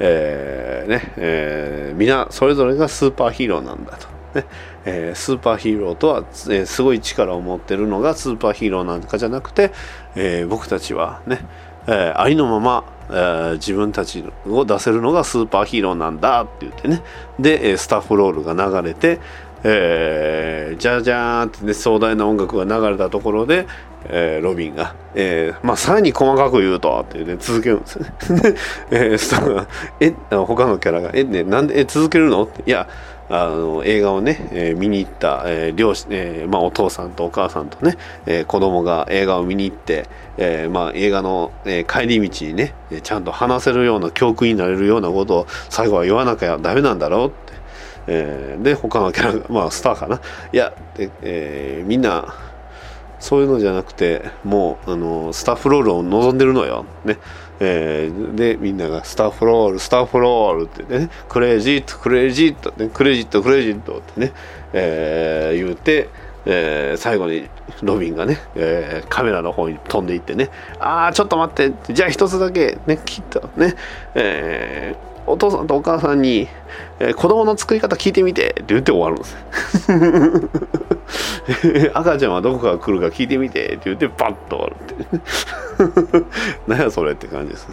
えーねえー、皆それぞれがスーパーヒーローなんだと。ねえー、スーパーヒーローとは、えー、すごい力を持ってるのがスーパーヒーローなんかじゃなくて、えー、僕たちはね、えー、ありのまま、えー、自分たちを出せるのがスーパーヒーローなんだって言ってねでスタッフロールが流れて、えー、じゃじゃーんってね壮大な音楽が流れたところで、えー、ロビンが、えー、まあ、さらに細かく言うと、って、ね、続けるんですよね。えー、スターが、え、他のキャラが、え、ね、なんで、え、続けるの？って、いや、あの映画をね、えー、見に行った、えー両親えーまあ、お父さんとお母さんとね、えー、子供が映画を見に行って、えーまあ、映画の、えー、帰り道にねちゃんと話せるような教訓になれるようなことを最後は言わなきゃダメなんだろうって、えー、で他のキャラ、まあ、スターかな。いやで、えー、みんなそういうのじゃなくてもうあのスタッフロールを望んでるのよ。ね。えー、でみんながスタッフロールスタッフロールってねクレジットクレジット、ね、クレジットクレジットってね、えー、言うて、えー、最後にロビンがね、えー、カメラの方に飛んでいってねああちょっと待ってじゃあ一つだけねきっとね、えーお父さんとお母さんに、えー、子供の作り方聞いてみてって言って終わるんです。赤ちゃんはどこから来るか聞いてみてって言ってパッと終わるって。何やそれって感じです。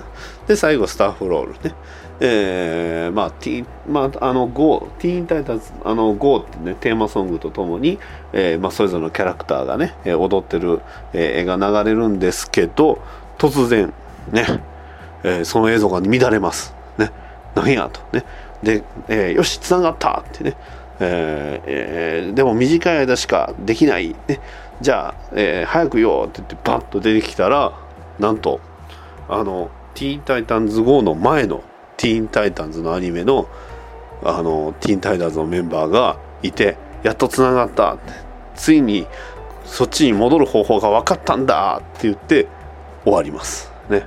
で最後スタッフロールね。えー、まあ、ティまあ、あの、GO、ティーンタイタンズ、あの、GO ってね、テーマソングとともに、えー、まあ、それぞれのキャラクターがね、え、踊ってる、えー、絵が流れるんですけど、突然、ね、えー、その映像が乱れます。なんやとね。で、えー、よしつながったってね、えー、でも短い間しかできない、ね、じゃあ、えー、早くよって言ってバッと出てきたらなんとあのティーンタイタンズ GO の前のティーンタイタンズのアニメのあのティーンタイタンズのメンバーがいてやっとつながったついにそっちに戻る方法が分かったんだって言って終わります。ね。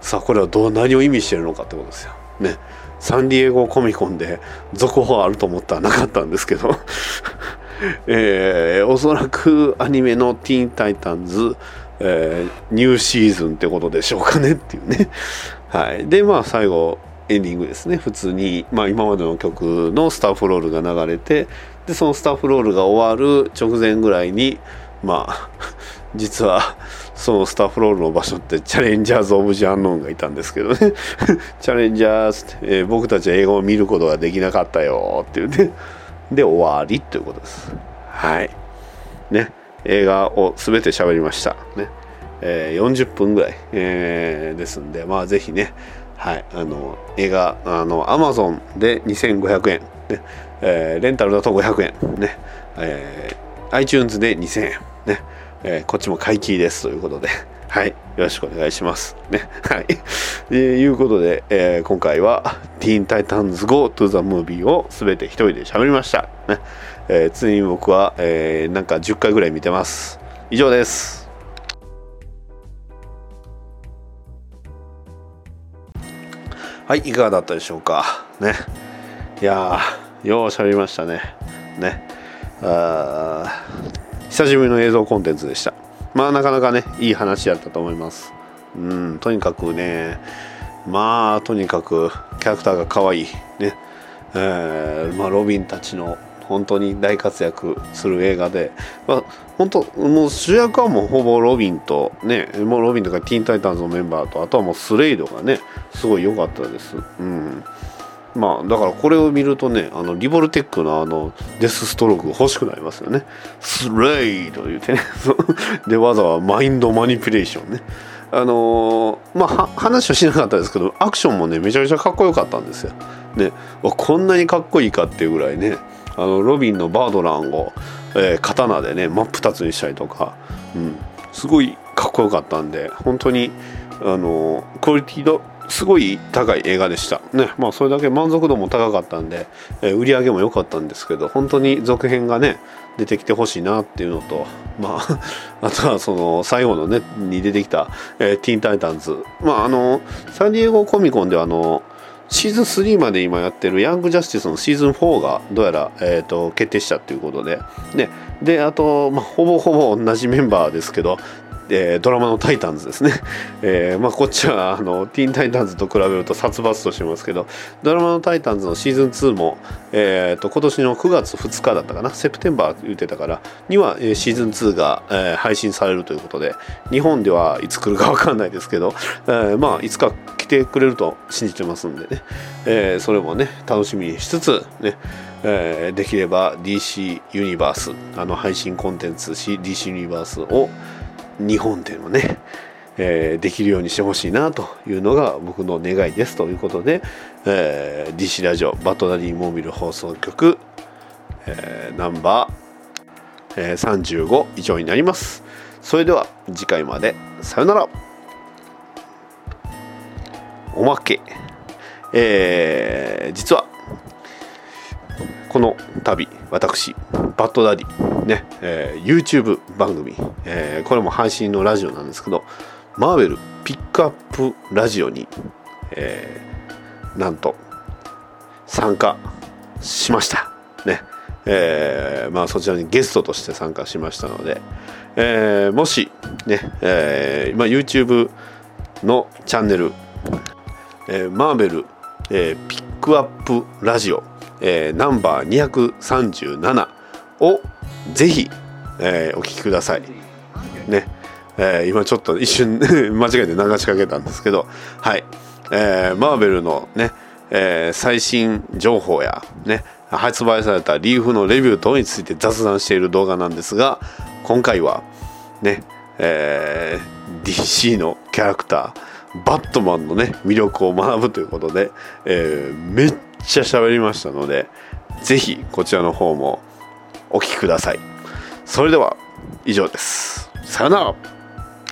さあこれはどう何を意味してるのかってことですよ。ね。サンディエゴコミコンで続報あると思ったらなかったんですけど。えー、おそらくアニメの「ティーン・タイタンズ」えー、ニューシーズンってことでしょうかねっていうね。はい。でまあ最後エンディングですね。普通に、まあ、今までの曲のスタッフロールが流れてでそのスタッフロールが終わる直前ぐらいにまあ 実はそのスタッフロールの場所ってチャレンジャーズ・オブ・ジ・アンノーンがいたんですけどね。チャレンジャーズって、えー、僕たちは映画を見ることができなかったよって言って。で終わりということです。はい。ね。映画を全て喋りました。ね、えー、40分ぐらい、えー、ですんでまあぜひね。はい。あの映画あのアマゾンで2500円。ね、えー、レンタルだと500円。ね、えー、iTunes で2000円。ね。えー、こっちも買い切りですということで、はい、よろしくお願いします。ね、はい。ということで、えー、今回は、ティーンタイタンズ Go to the Movie をすべて一人で喋りました。ね、えー、ついに僕は、えー、なんか10回ぐらい見てます。以上です。はい、いかがだったでしょうか。ね。いや、よう喋りましたね。ね。あ久しぶりの映像コンテンツでした。まあなかなかねいい話やったと思います。うんとにかくねまあとにかくキャラクターが可愛いね。えー、まあロビンたちの本当に大活躍する映画で、まあ、本当もう主役はもうほぼロビンとねもうロビンとかティーンタイタンズのメンバーとあとはもうスレイドがねすごい良かったです。うん。まあだからこれを見るとねあのリボルテックのあのデスストローク欲しくなりますよね。スレイと言うてね。でわざわざマインドマニピュレーションね。あのー、まあ話はしなかったですけどアクションもねめちゃめちゃかっこよかったんですよ。ね。こんなにかっこいいかっていうぐらいねあのロビンのバードランを、えー、刀でね真っ二つにしたりとか、うん、すごいかっこよかったんで本当にあのクオリティのすごい高い映画でした。ねまあそれだけ満足度も高かったんで、えー、売り上げも良かったんですけど本当に続編がね出てきてほしいなっていうのとまあ あとはその最後のねに出てきた、えー、ティーンタイタンズまああのサンディエゴコミコンではあのシーズン3まで今やってるヤングジャスティスのシーズン4がどうやら、えーと、決定したということで、ね、であと、まあ、ほぼほぼ同じメンバーですけどえー、ドラマの「タイタンズ」ですね、えー、まあ、こっちはあのティーンタイタンズと比べると殺伐としてますけどドラマの「タイタンズ」のシーズン2も、えーと、今年の9月2日だったかな？セプテンバー言ってたからには、えー、シーズン2が、え、配信されるということで日本ではいつ来るか分かんないですけど、え、まあいつか来てくれると信じてますんでね、え、それもね楽しみにしつつねえ、できれば DC ユニバースあの配信コンテンツ DC ユニバースを、日本でもね、えー、できるようにしてほしいなというのが僕の願いですということで、えー、DC ラジオバトダディモービル放送局、えー、ナンバー、えー、35以上になります。それでは次回までさよなら。おまけ。えー、実はこの度私バッドダディね、えー、YouTube 番組、えー、これも配信のラジオなんですけどマーベルピックアップラジオに、えー、なんと参加しました。ねえー、まあそちらにゲストとして参加しましたので、えー、もしね、えー、今 YouTube のチャンネル、えー、マーベル、えー、ピックアップラジオえー、ナンバー237をぜひ、えー、お聞きください。ね。えー、今ちょっと一瞬 間違えて流しかけたんですけど、はい。えー、マーベルのね、えー、最新情報や、ね、発売されたリーフのレビュー等について雑談している動画なんですが、今回は、ね、えー、DC のキャラクター、バットマンのね、魅力を学ぶということで、えー、めっちゃちゃ喋りましたのでぜひこちらの方もお聴きください。それでは以上です。さよなら。